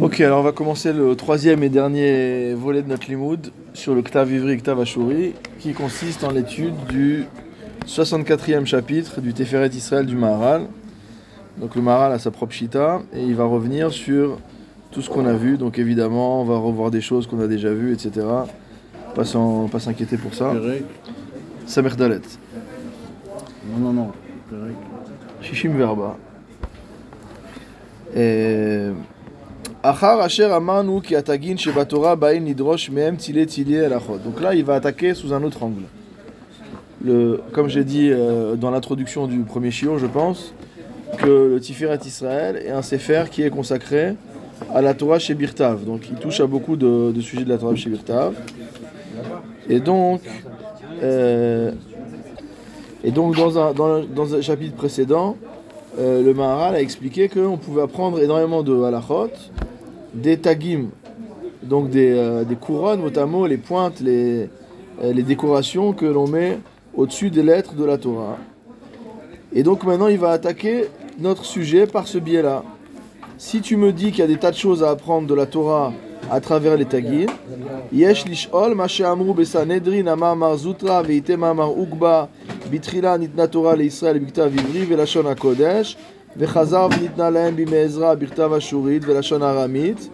Ok, alors on va commencer le troisième et dernier volet de notre limoud sur le Ktav Ivri Ktav Ashuri, qui consiste en l'étude du 64e chapitre du Teferet Israël du Maharal. Donc le Maharal a sa propre shita et il va revenir sur tout ce qu'on a vu. Donc évidemment, on va revoir des choses qu'on a déjà vues, etc. Pas s'inquiéter pour ça. Samer Dalet. Non, non, non. Perek. Shishim Verba. אה, Donc là, il va attaquer sous un autre angle. Le, comme j'ai dit euh, dans l'introduction du premier shiur, je pense, que le Tiferet Israël est un sefer qui est consacré à la Torah chez Birtav. Donc il touche à beaucoup de, sujets de la Torah chez Birtav. Et donc, euh, et donc dans, un- dans un chapitre précédent, euh, le Maharal a expliqué qu'on pouvait apprendre énormément de halachot, des tagim, donc des, euh, des couronnes, notamment les pointes, les, euh, les décorations que l'on met au-dessus des lettres de la Torah. Et donc maintenant il va attaquer notre sujet par ce biais-là. Si tu me dis qu'il y a des tas de choses à apprendre de la Torah à travers les tagim, יש לשאול מה שאמרו בסנהדרין, אמר מר זוטרא וייתם אמר אוגבה בתחילה ניתנה תורה לישראל בכתב עברי ולשון הקודש וחזר וניתנה להם בימי עזרא בכתב אשורית ולשון ארמית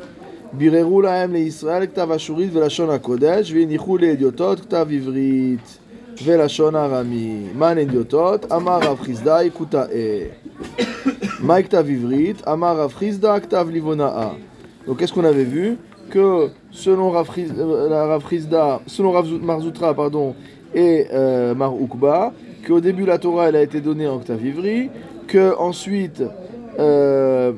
ביררו להם לישראל כתב אשורית ולשון הקודש והניחו לאדיוטות כתב עברית ולשון ארמי. מן אדיוטות? אמר רב חסדאי כותאה. מהי כתב עברית? אמר רב חיסדא כתב ליבונאה. Donc qu'est-ce qu'on avait vu Que selon Rav, euh, selon pardon, et euh, Mar qu'au début la Torah elle a été donnée en octave ivri, que ensuite, euh,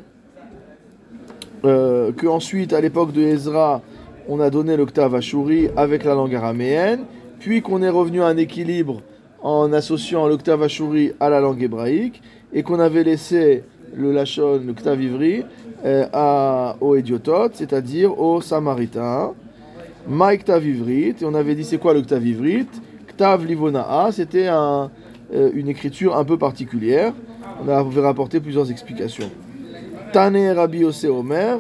euh, que ensuite à l'époque de Ezra on a donné l'octave Ashuri avec la langue araméenne, puis qu'on est revenu à un équilibre en associant l'octave Ashuri à la langue hébraïque, et qu'on avait laissé le Lachon, l'octave ivri, à, aux Édiototes, c'est-à-dire aux Samaritains. Ma Ktav Ivrit, et on avait dit c'est quoi le Ktav Ivrit Ktav Livonaa, c'était euh, une écriture un peu particulière. On avait rapporté plusieurs explications. Tane Rabbi Yose Omer,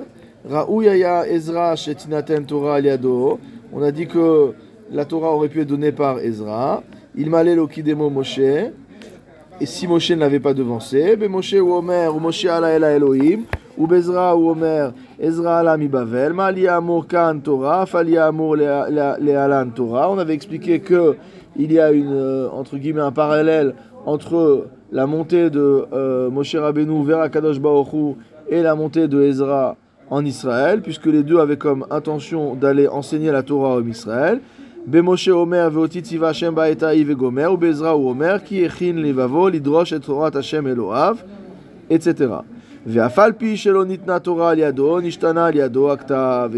Raouyaya Ezra Shetinaten Torah Aliado. On a dit que la Torah aurait pu être donnée par Ezra. Il m'allait l'Okidemo Moshe. Et si Moshe ne l'avait pas devancé, ben Moshe ou Omer, ou Moshe ala ela Elohim, ou ou Omer, Ezra Alam Ibavel, Maliamour Kaan Torah, Faliamour Lealan Torah. On avait expliqué que il y a une, euh, entre guillemets un parallèle entre la montée de euh, Moshe Rabbeinu vers Akadosh Baoru et la montée de Ezra en Israël, puisque les deux avaient comme intention d'aller enseigner la Torah en Israël. Bemoshe Omer veotitiva Hashem baetai vegomer, ou Bezra ou Omer, qui echin levavo, l'idrosh et Torah Hashem Eloav, etc et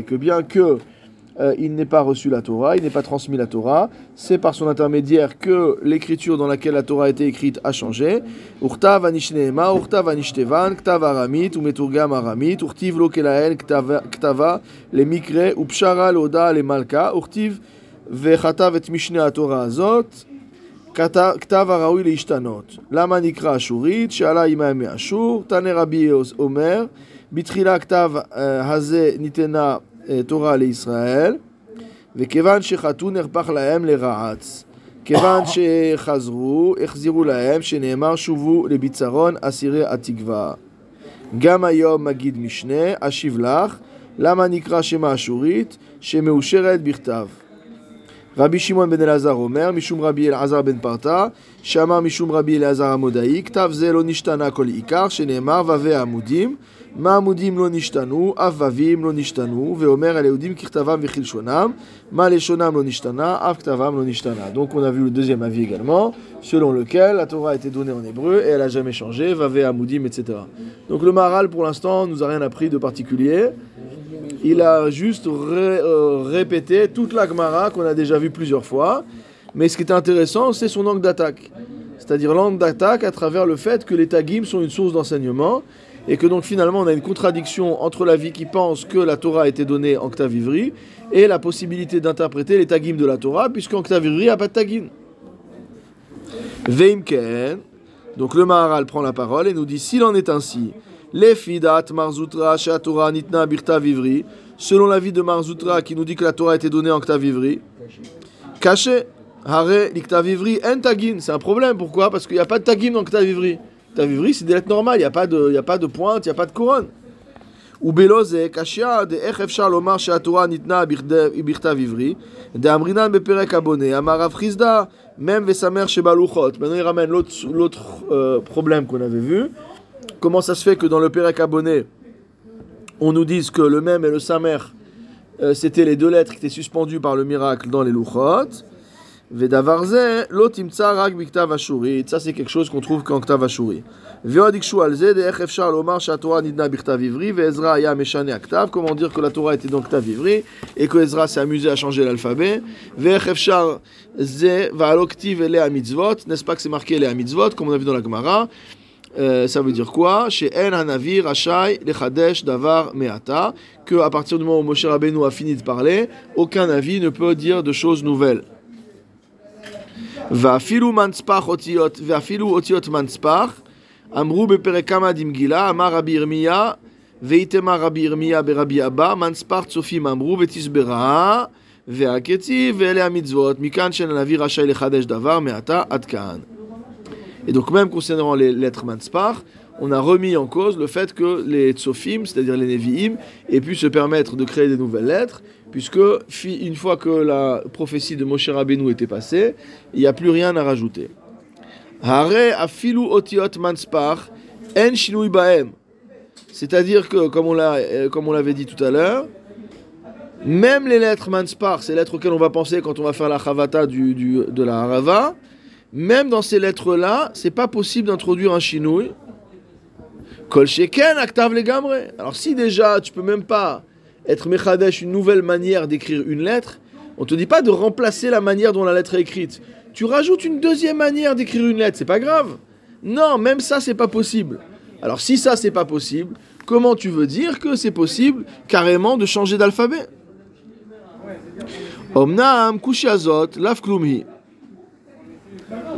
que bien que euh, il n'ait pas reçu la Torah, il n'ait pas transmis la Torah, c'est par son intermédiaire que l'écriture dans laquelle la Torah a été écrite a changé. Urtav anishnehema, urtav anishtevan, ktav aramit, umeturgam aramit, urtiv lokelael, ktava, le mikre, upshara loda, le malka, urtiv vechatav et mishne Torah azot, כתב, כתב הראוי להשתנות. למה נקרא אשורית? שאלה עמה מאשור. תנא רבי אומר, בתחילה הכתב אה, הזה ניתנה אה, תורה לישראל, וכיוון שחטאו נהפך להם לרעץ. כיוון שחזרו, החזירו להם, שנאמר שובו לביצרון אסירי התקווה. גם היום מגיד משנה, אשיב לך, למה נקרא שמה אשורית? שמאושרת בכתב. Rabbi Shimon ben Elazar Omer, Mishum Rabbi Elazar ben Parta, Shama Mishum Rabbi Elazar Amodaïk, Tav Zelo Nishtana Kol Ikar, Shenemar Vave Amudim, Ma Amudim Lo Nishtanu, Avavim Lo Nishtanu, Veomer Eléodim Kirtavam Vichilshonam, Ma Leshonam Lo Nishtana, Av Kirtavam Lo Nishtana. Donc on a vu le deuxième avis également, selon lequel la Torah a été donnée en hébreu et elle n'a jamais changé, Vave Amudim, etc. Donc le Maharal pour l'instant nous a rien appris de particulier. Il a juste euh, répété toute la Gemara qu'on a déjà vue plusieurs fois. Mais ce qui est intéressant, c'est son angle d'attaque. C'est-à-dire l'angle d'attaque à travers le fait que les tagim sont une source d'enseignement et que donc finalement on a une contradiction entre la vie qui pense que la Torah a été donnée en Ktav Ivri et la possibilité d'interpréter les tagim de la Torah puisqu'en Ktav Ivri il n'y a pas de tagim. Veim ken, donc le Maharal prend la parole et nous dit s'il en est ainsi Lefidat Marzoutra Torah Nitna Birta Vivri, selon l'avis de Marzoutra qui nous dit que la Torah a été donnée en Ktavivri. Caché, Hare Liktavivri En Tagin, c'est un problème, pourquoi? Parce qu'il n'y a pas de Tagin en Ktavivri. Ktavivri, c'est des lettres normales, il n'y a, pas de, a pas de pointe, il n'y a pas de couronne. Ou Beloze, Kashia, de Echefchar Lomar Torah Nitna Birta Vivri, de Amrinan Beperek Abonné, Amarav Frizda, même Vesamer Shebaluchot. Maintenant, il ramène l'autre euh, problème qu'on avait vu. Comment ça se fait que dans le Perek Abonné, on nous dise que le même et le samer, euh, c'était les deux lettres qui étaient suspendues par le miracle dans les louchot. Vedavarze, lotimtsa rak biktav. Ça, c'est quelque chose qu'on trouve qu'en ktav ashuri. Veod ikshu al ze, de'ech efshar lomar shatorah nidna biktav ivri, ve'ezra aya meshane aktav. Comment dire que la Torah était dans ktav et que Ezra s'est amusé à changer l'alphabet? Ve'ech efshar ze, ele mitzvot. N'est-ce pas que c'est marqué ele a mitzvot, comme on a vu dans la Gemara? Euh, ça veut dire quoi Chez En Hanavi Rachai Lechadesh Davar Meata que à partir du moment où Moshe Rabbeinu a fini de parler, aucun avis ne peut dire de choses nouvelles. ואפילו מנצפח אותיות, ואפילו אותיות מנצפח, אמרו בפרק כמה דמגילה, אמר רבי ירמיה, ואיתמר רבי ירמיה ברבי אבא, מנצפח צופים אמרו ותסברה, והקצי ואלה המצוות, מכאן שהנביא רשאי לחדש דבר, מעתה עד כאן. Et donc même concernant les lettres Manspar, on a remis en cause le fait que les Tsofim, c'est-à-dire les Nevi'im, aient pu se permettre de créer des nouvelles lettres, puisque une fois que la prophétie de Moshe Rabbeinu était passée, il n'y a plus rien à rajouter. Manspar, en baem. C'est-à-dire que, comme on l'a, euh, comme on l'avait dit tout à l'heure, même les lettres Manspar, ces lettres auxquelles on va penser quand on va faire la chavata du- de la harava, même dans ces lettres-là, c'est pas possible d'introduire un chinouille. Kol sheken aktav legamre. Alors si déjà tu peux même pas être mechadesh une nouvelle manière d'écrire une lettre, on te dit pas de remplacer la manière dont la lettre est écrite. Tu rajoutes une deuxième manière d'écrire une lettre, c'est pas grave. Non, même ça c'est pas possible. Alors si ça c'est pas possible, comment tu veux dire que c'est possible carrément de changer d'alphabet?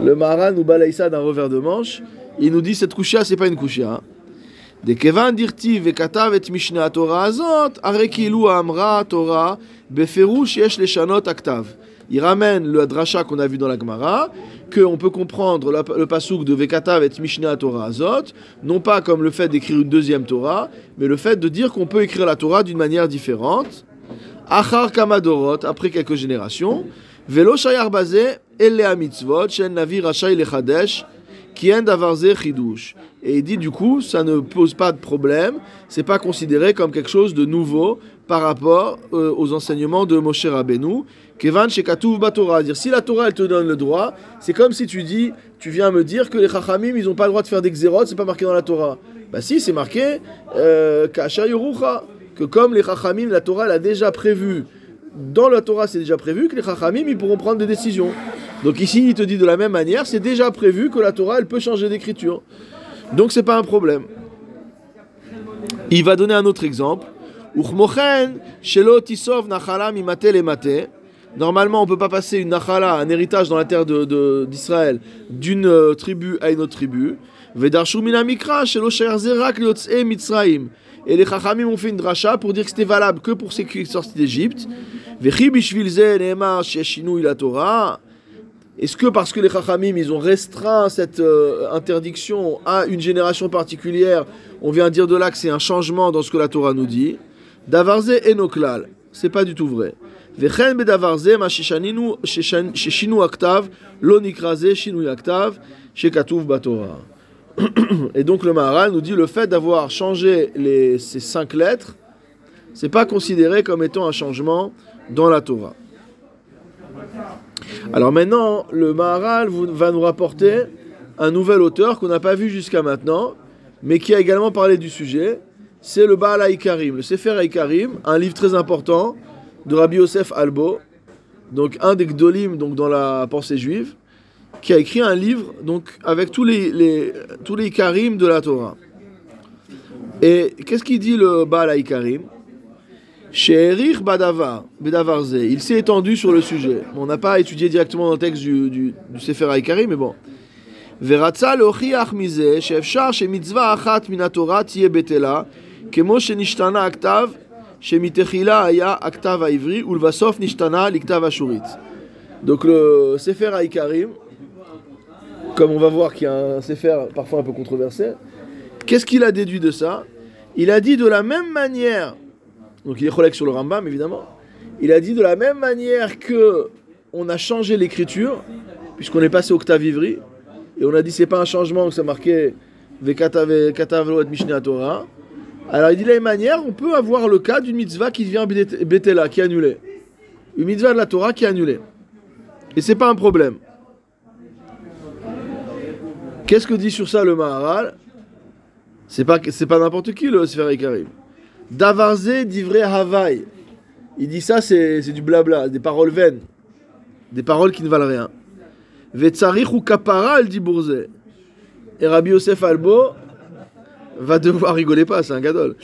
Le Maharan nous balaye ça d'un revers de manche. Il nous dit cette kushia, c'est pas une kushia. De kevan dirti vekatav et mishnah Torah azot, are kilu amra Torah beferush yesh leshanot aktav. Il ramène le dracha qu'on a vu dans la Gemara, qu'on peut comprendre la- le pasouk de vekatav et mishnah Torah azot, non pas comme le fait d'écrire une deuxième Torah, mais le fait de dire qu'on peut écrire la Torah d'une manière différente. Achar kamadorot, après quelques générations, velo shayar bazé, elle a mitzvot, shen navi rachai lechadesh, qui en davarze chidush. Et il dit du coup, ça ne pose pas de problème, c'est pas considéré comme quelque chose de nouveau par rapport euh, aux enseignements de Moshe Rabbeinu. Kevan shekatuv batorah, dire si la Torah elle te donne le droit, c'est comme si tu dis, tu viens me dire que les chachamim ils ont pas le droit de faire des xérot, c'est pas marqué dans la Torah. Bah si, c'est marqué euh, kasha yorucha, que comme les chachamim, la Torah elle a déjà prévu dans la Torah, c'est déjà prévu que les Chachamim ils pourront prendre des décisions. Donc ici, il te dit de la même manière, c'est déjà prévu que la Torah elle peut changer d'écriture. Donc c'est pas un problème. Il va donner un autre exemple. Normalement, on peut pas passer une nachala, un héritage dans la terre de- de- d'Israël, d'une euh, tribu à une autre tribu. Shelo mitzraim. Et les Chachamim ont fait une dracha pour dire que c'était valable que pour ceux qui sont sortis d'Égypte. Est-ce que parce que les Chachamim, ils ont restreint cette euh, interdiction à une génération particulière, on vient dire de là que c'est un changement dans ce que la Torah nous dit? Davarze enoklal, c'est pas du tout vrai. Vechen. Et donc le Maharal nous dit le fait d'avoir changé ces cinq lettres, c'est pas considéré comme étant un changement dans la Torah. Alors maintenant, le Maharal va nous rapporter un nouvel auteur qu'on n'a pas vu jusqu'à maintenant, mais qui a également parlé du sujet. C'est le Baal Haïkarim, le Sefer Haïkarim, un livre très important de Rabbi Yosef Albo, donc un des Gdolim donc dans la pensée juive, qui a écrit un livre donc avec tous les, les- tous les Ikarim de la Torah. Et qu'est-ce qu'il dit le Baal Haïkarim She'erich badavar, bedavarze. Il s'est étendu sur le sujet. Bon, on n'a pas étudié directement dans le texte du, du, du Sefer Haïkari, mais bon. ורצה להוכיח מזה שאפשר שמצווה אחת מן התורה תהיה בטלה, כמו שנשתנה הכתב, שמתחילה היה הכתב העברי, ולבסוף נשתנה לכתב השורית. Donc le Sefer Haïkarim, comme on va voir qu'il y a un Sefer parfois un peu controversé, qu'est-ce qu'il a déduit de ça? Il a dit de la même manière, donc il est collègue sur le Rambam évidemment, il a dit de la même manière que on a changé l'écriture, puisqu'on est passé au ivri, et on a dit c'est pas un changement que c'est marqué Vekatav Katav Lo et Mishneh Torah. Alors il dit de la même manière, on peut avoir le cas d'une mitzvah qui devient bet- Betela, qui est annulée. Une mitzvah de la Torah qui est annulée. Et c'est pas un problème. Qu'est-ce que dit sur ça le Maharal? C'est pas, n'importe qui le Sefer Karim. Davarze d'ivré Havaï. Il dit ça, c'est, du blabla, des paroles vaines. Des paroles qui ne valent rien. Vetzarich ou kapara, dit Bourze. Et Rabbi Yosef Albo va devoir, rigolez pas, c'est un gadol.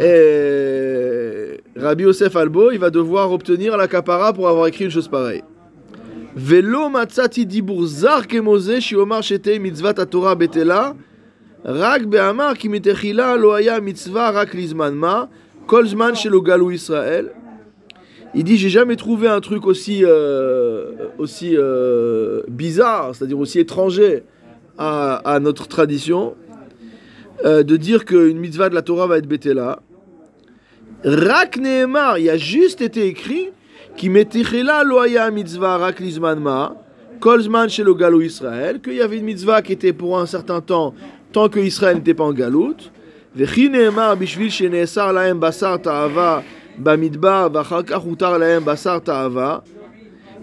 Et Rabbi Yosef Albo, il va devoir obtenir la kapara pour avoir écrit une chose pareille. Velo matzati dibur zar kemose shiomar shetei mitzvat Torah betela רק באמר כי מתחילה לא היה מצווה רק לזמן מה, כל זמן שלא גלו ישראל. Il dit, j'ai jamais trouvé un truc aussi, euh, aussi euh, bizarre, c'est-à-dire aussi étranger à, à notre tradition, euh, de dire qu'une mitzvah de la Torah va être bétela. Rak Nehemar, il a juste été écrit, qui metichela lo haya mitzvah rak lizman ma, kol zman shelo galo Israël, qu'il y avait une mitzvah qui était pour un certain temps, tant que Israël n'était pas en galoute. וכי נאמר בשביל שנאסר להם בשר תאווה במדבר ואחר כך הותר להם בשר תאווה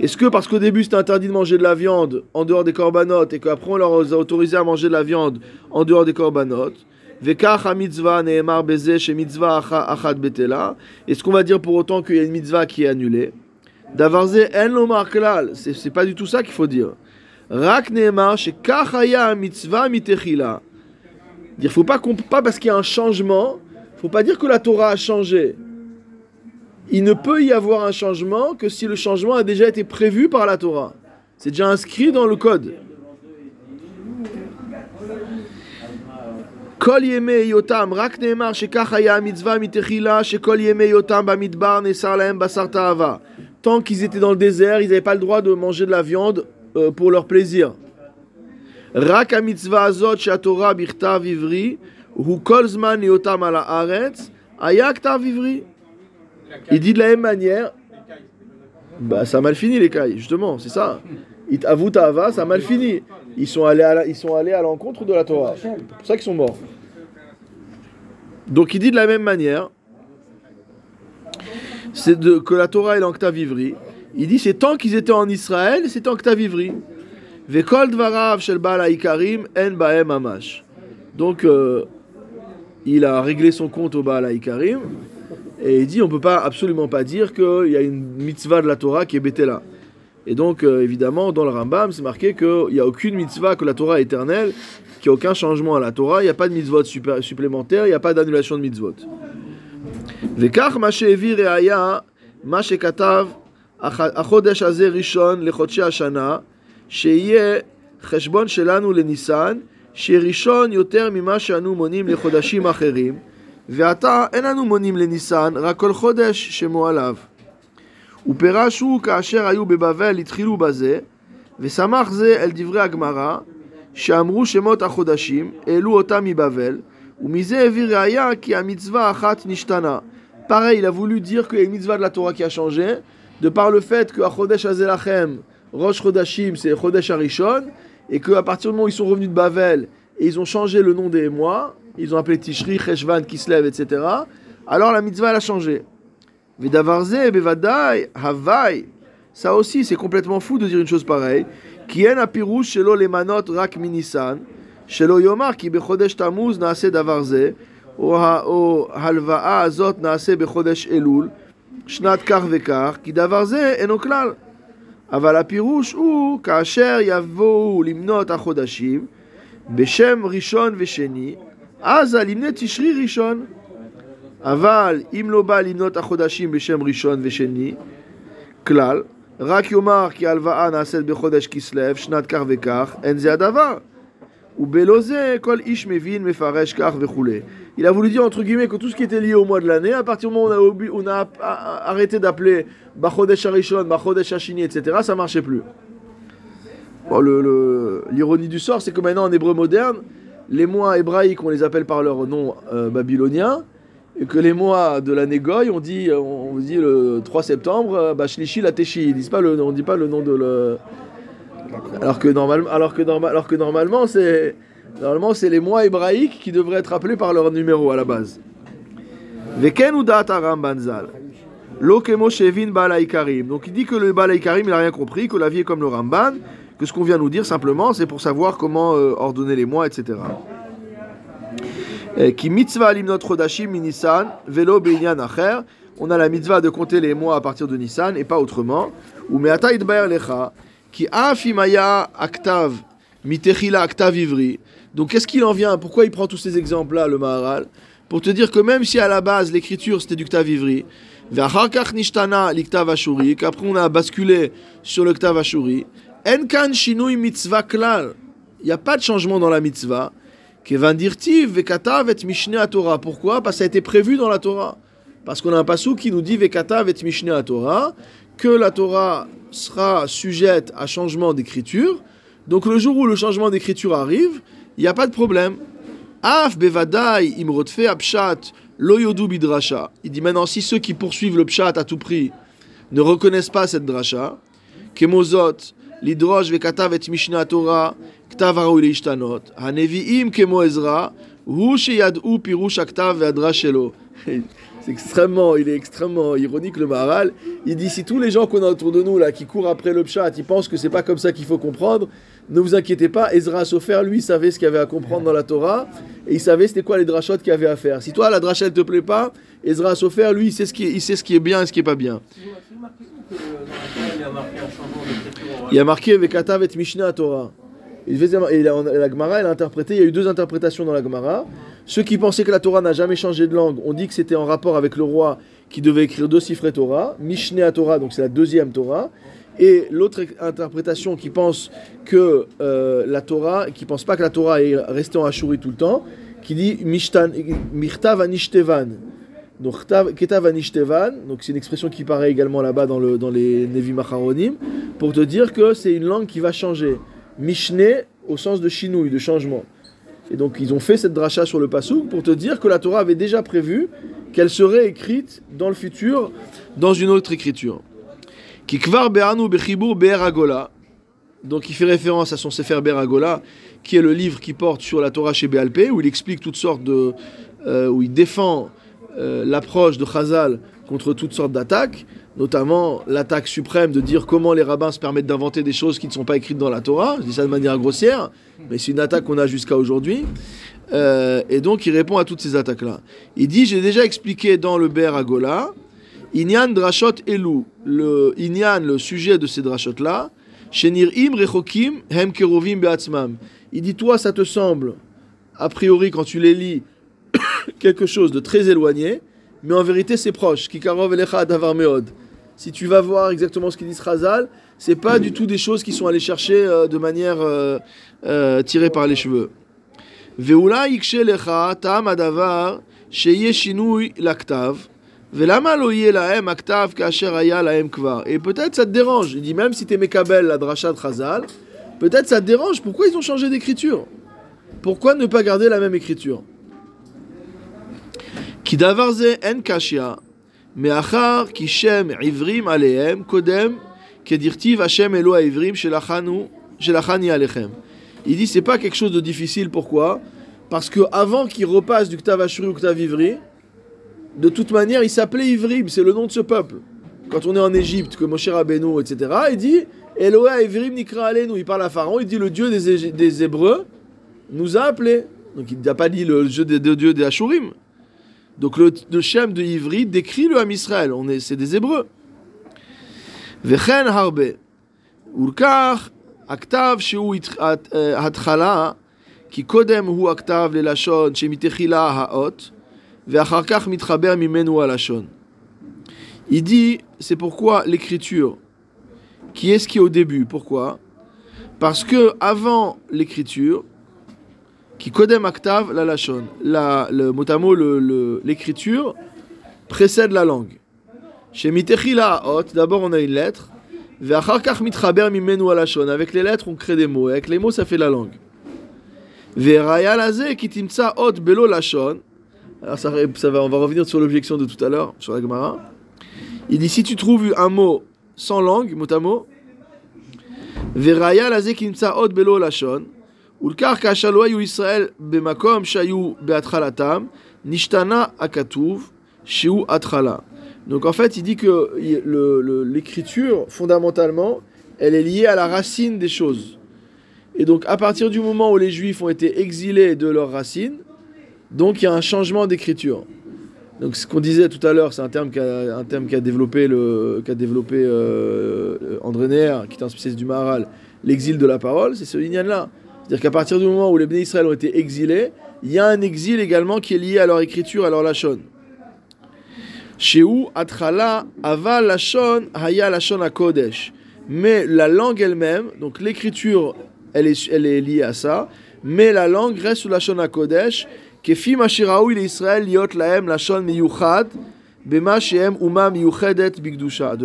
Est-ce que parce qu'au début c'était interdit de manger de la viande en dehors des corbanotes et qu'après on leur a autorisé à manger de la viande en dehors des corbanotes Vekach mitzvah neemar beze chez mitzvah achad betela Est-ce qu'on va dire pour autant qu'il y a une mitzvah qui est annulée Davarze en lomar klal C'est c'est pas du tout ça qu'il faut dire. Rak neemar chez kachaya mitzvah mitechila Dire, faut pas, comp- pas parce qu'il y a un changement, faut pas dire que la Torah a changé. Il ne peut y avoir un changement que si le changement a déjà été prévu par la Torah. C'est déjà inscrit dans le code. כל ימי היותם, רק נאמר שכך היה המצווה מתחילה, שכל ימי היותם במדבר נאסר להם בשר תאווה. qu'ils étaient dans le désert, ils n'avaient pas le droit de manger de la viande euh, pour leur plaisir. Rak mitzvah azot birta vivri, hu kolzman yotam ala aretz, ayakta vivri. Il dit de la même manière. Bah, ça a mal fini les cailles, justement, c'est ça. It avutava, ça a mal fini. Ils sont allés à ils sont allés à l'encontre de la Torah. C'est pour ça qu'ils sont morts. Donc il dit de la même manière c'est de, que la Torah est l'enctave ivri. Il dit c'est tant qu'ils étaient en Israël, c'est enctave ivri. Vekol dvarav shel baal haikarim en baem amash. Donc euh, il a réglé son compte au Baal haikarim et il dit on peut pas absolument pas dire qu'il y a une mitzvah de la Torah qui est bétela. Et donc euh, évidemment dans le Rambam c'est marqué qu'il n'y a aucune mitzvah que la Torah est éternelle, qu'il n'y a aucun changement à la Torah, il n'y a pas de mitzvot supplémentaire, il n'y a pas d'annulation de mitzvot. וכך מה שהביא ראיה, מה שכתב "הח- החודש הזה ראשון לחודשי השנה, שיהיה חשבון שלנו לניסן, שראשון יותר ממה שאנו מונים לחודשים אחרים, ועתה אין אנו מונים לניסן, רק כל חודש שמו עליו. ופירש הוא כאשר היו בבבל התחילו בזה, ושמח זה אל דברי הגמרא, שאמרו שמות החודשים, העלו אותם מבבל, Ou qui a mitzvah nishtana. Pareil, il a voulu dire qu'il y a une mitzvah de la Torah qui a changé, de par le fait que Chodesh Azelachem, Rosh Chodashim, c'est Chodesh Arishon, et qu'à partir du moment où ils sont revenus de Bavel, et ils ont changé le nom des mois, ils ont appelé Tishri, Cheshvan, Kislev, etc., alors la mitzvah, elle a changé. Vedavarze, Bevadai, Havai, ça aussi, c'est complètement fou de dire une chose pareille. Kien Apirouche, Shelo, Lemanot, Rak, Minisan. Shelo yomar ki bechodesh tamuz naase davarze, או ה- או הלוואה הזאת נעשה בחודש אלול, שנת כך וכך, כי דבר זה אינו כלל. אבל הפירוש הוא כאשר יבואו למנות החודשים בשם ראשון ושני, אז למנה תשרי ראשון. אבל אם לא בא למנות החודשים בשם ראשון ושני, כלל, רק יאמר כי ההלוואה נעשית בחודש כסלו, שנת כך וכך, אין זה הדבר. Ou. Il a voulu dire entre guillemets que tout ce qui était lié au mois de l'année, à partir du moment où on a, arrêté d'appeler Bachodesh Harishon, Bachodesh Hashini, etc., ça marchait plus. Bon, L'ironie du sort, c'est que maintenant en hébreu moderne, les mois hébraïques, on les appelle par leur nom euh, babylonien, et que les mois de l'année Goy, on dit, on dit le 3 septembre, euh, bah, Shlishi le, on dit pas le nom de le. Alors que, normalement, alors que, normalement, c'est normalement, c'est les mois hébraïques qui devraient être appelés par leur numéro à la base. Donc il dit que le Baal Haikarim, il n'a rien compris, que la vie est comme le Ramban, que ce qu'on vient nous dire simplement, c'est pour savoir comment euh, ordonner les mois, etc. Qui min Nissan, velo acher. On a la mitzvah de compter les mois à partir de Nissan et pas autrement. Ou meata idbaer lecha, qui afimaya aktav, mitechila aktav ivri. Donc qu'est-ce qu'il en vient? Pourquoi il prend tous ces exemples-là, le Maharal? Pour te dire que même si à la base l'écriture c'était du ktav ivri, Vacharkach nishtana l'iktav ashuri, qu'après on a basculé sur le ktav ashuri, enkan shinui mitzvah klal. Il n'y a pas de changement dans la mitzvah. Kevandirtiv vekatav et mishne Torah. Pourquoi? Parce que ça a été prévu dans la Torah. Parce qu'on a un passou qui nous dit Vekatav et Mishneh Torah que la Torah sera sujette à changement d'écriture. Donc le jour où le changement d'écriture arrive, il n'y a pas de problème. Af bevadai imrotfe apshat lo yodu bidrasha. Il dit maintenant si ceux qui poursuivent le pshat à tout prix ne reconnaissent pas cette drasha, kemozot lidrosh vekatav et mishnah Torah ktav leishtanot haneviim kemo Ezra hu sheyad'u pirush aktav ve'adrash shelo. C'est extrêmement, il est extrêmement ironique le Maharal. Il dit si tous les gens qu'on a autour de nous là qui courent après le pshat, ils pensent que c'est pas comme ça qu'il faut comprendre, ne vous inquiétez pas, Ezra Sofer, lui, savait ce qu'il y avait à comprendre dans la Torah, et il savait c'était quoi les drachot qu'il y avait à faire. Si toi, la dracha, elle te plaît pas, Ezra Sofer, lui, il sait, ce qui est, il sait ce qui est bien et ce qui est pas bien. Euh, il y a marqué un changement d'écriture orale Il y a marqué Vekatav et Mishnah Torah. Et la, la Gemara, elle a interprété, il y a eu deux interprétations dans la Gemara. Ceux qui pensaient que la Torah n'a jamais changé de langue, ont dit que c'était en rapport avec le roi qui devait écrire deux chiffres Torah, Mishneh Torah, donc c'est la deuxième Torah. Et l'autre interprétation qui pense que euh, la Torah, qui pense pas que la Torah est restée en Ashuri tout le temps, qui dit Mirtav Anishtevan. Donc Ketav Anishtevan, donc c'est une expression qui paraît également là-bas dans, le, dans les Nevi Macharonim, pour te dire que c'est une langue qui va changer. Mishneh au sens de chinouille, de changement. Et donc ils ont fait cette dracha sur le Passouk pour te dire que la Torah avait déjà prévu qu'elle serait écrite dans le futur dans une autre écriture. Kikvar be'anu bechibur be'er Agola. Donc il fait référence à son Sefer Ber Agola, qui est le livre qui porte sur la Torah chez Béalpé, où il explique toutes sortes de... euh, où il défend euh, l'approche de Chazal contre toutes sortes d'attaques, notamment l'attaque suprême de dire comment les rabbins se permettent d'inventer des choses qui ne sont pas écrites dans la Torah. Je dis ça de manière grossière, mais c'est une attaque qu'on a jusqu'à aujourd'hui. Euh, et donc il répond à toutes ces attaques-là. Il dit, j'ai déjà expliqué dans le Ber Agola, Inyan Drashot Elu, le Inyan, le sujet de ces drashot-là, Shenir Im Rechokim Hem Kerovim Beatzmam. Il dit, toi, ça te semble, a priori, quand tu les lis, quelque chose de très éloigné, mais en vérité c'est proche. Kikarov meod. Si tu vas voir exactement ce qu'ils disent Razal, c'est pas du tout des choses qui sont allées chercher euh, de manière euh, euh, tirée par les cheveux. Veula sheyeshinui Et peut-être ça te dérange. Il dit même si t'es mekabel la dracha de Razal, peut-être ça te dérange. Pourquoi ils ont changé d'écriture? Pourquoi ne pas garder la même écriture? כי דבר זה אין קשיא, מאחר כי שם עברים עליהם קודם כדכתיב השם אלוה העברים שלחנו, שלחני עליכם. Il dit c'est pas quelque chose de difficile, pourquoi Parce que avant qu'il repasse du Ktav Ashuri au Ktav Ivri, de toute manière il s'appelait Ivrim, c'est le nom de ce peuple. Quand on est en Égypte, que Moshe Rabbeinu, etc., il dit Eloah Ivrim Nikra Alenu, il parle à Pharaon, il dit le Dieu des, Ég- des Hébreux nous a appelés. Donc il n'a pas dit le Dieu des, des dieux des Ashurim. Donc le, le Shem de Ivri décrit le Ham Israël, on est, c'est des Hébreux. וכן הרבה. ולכך, הכתב שהוא התח- הת- אה, התחלה, כי קודם הוא הכתב ללשון שמתחילה האות, ואחר כך מתחבר ממנו הלשון. Il dit, c'est pourquoi l'écriture, qui est ce qui est au début, pourquoi Parce que avant l'écriture, qui kodem aktav la lachon. La, le motamo, le- le- l'écriture précède la langue. Chez mitechila hot, d'abord on a une lettre. Ve'achar kach mitchaber mimenu alashon. Avec les lettres, on crée des mots. Avec les mots, ça fait la langue. Ve'raya laze ki timtsa hot belo lashon. Alors ça, ça va, on va revenir sur l'objection de tout à l'heure, sur la Gemara. Il dit si tu trouves un mot sans langue, mot à mot, Veraya laze ki nimtsa hot belo lashon. ולקח כאשר לא היו ישראל במקום שהיו בהתחלתם, נשתנה הכתוב שהוא התחלה. Donc en fait, il dit que le- le- l'écriture, fondamentalement, elle est liée à la racine des choses. Et donc à partir du moment où les juifs ont été exilés de leurs racines, donc il y a un changement d'écriture. Donc ce qu'on disait tout à l'heure, c'est un terme qu'a un terme qu'a développé le qu'a développé euh, André Neher, qui est un spécialiste du Maharal, l'exil de la parole, c'est ce lignan là. c'est-à-dire qu'à partir du moment où les bénis Israël ont été exilés, il y a un exil également qui est lié à leur écriture, à leur lachon. Sheu atrala ava lachon haya lachon à kodesh. Mais la langue elle-même, donc l'écriture, elle est, elle est liée à ça, mais la langue reste sous lachon à kodesh. Kefi mashiraou il Israël liot laem lachon miyuchad. De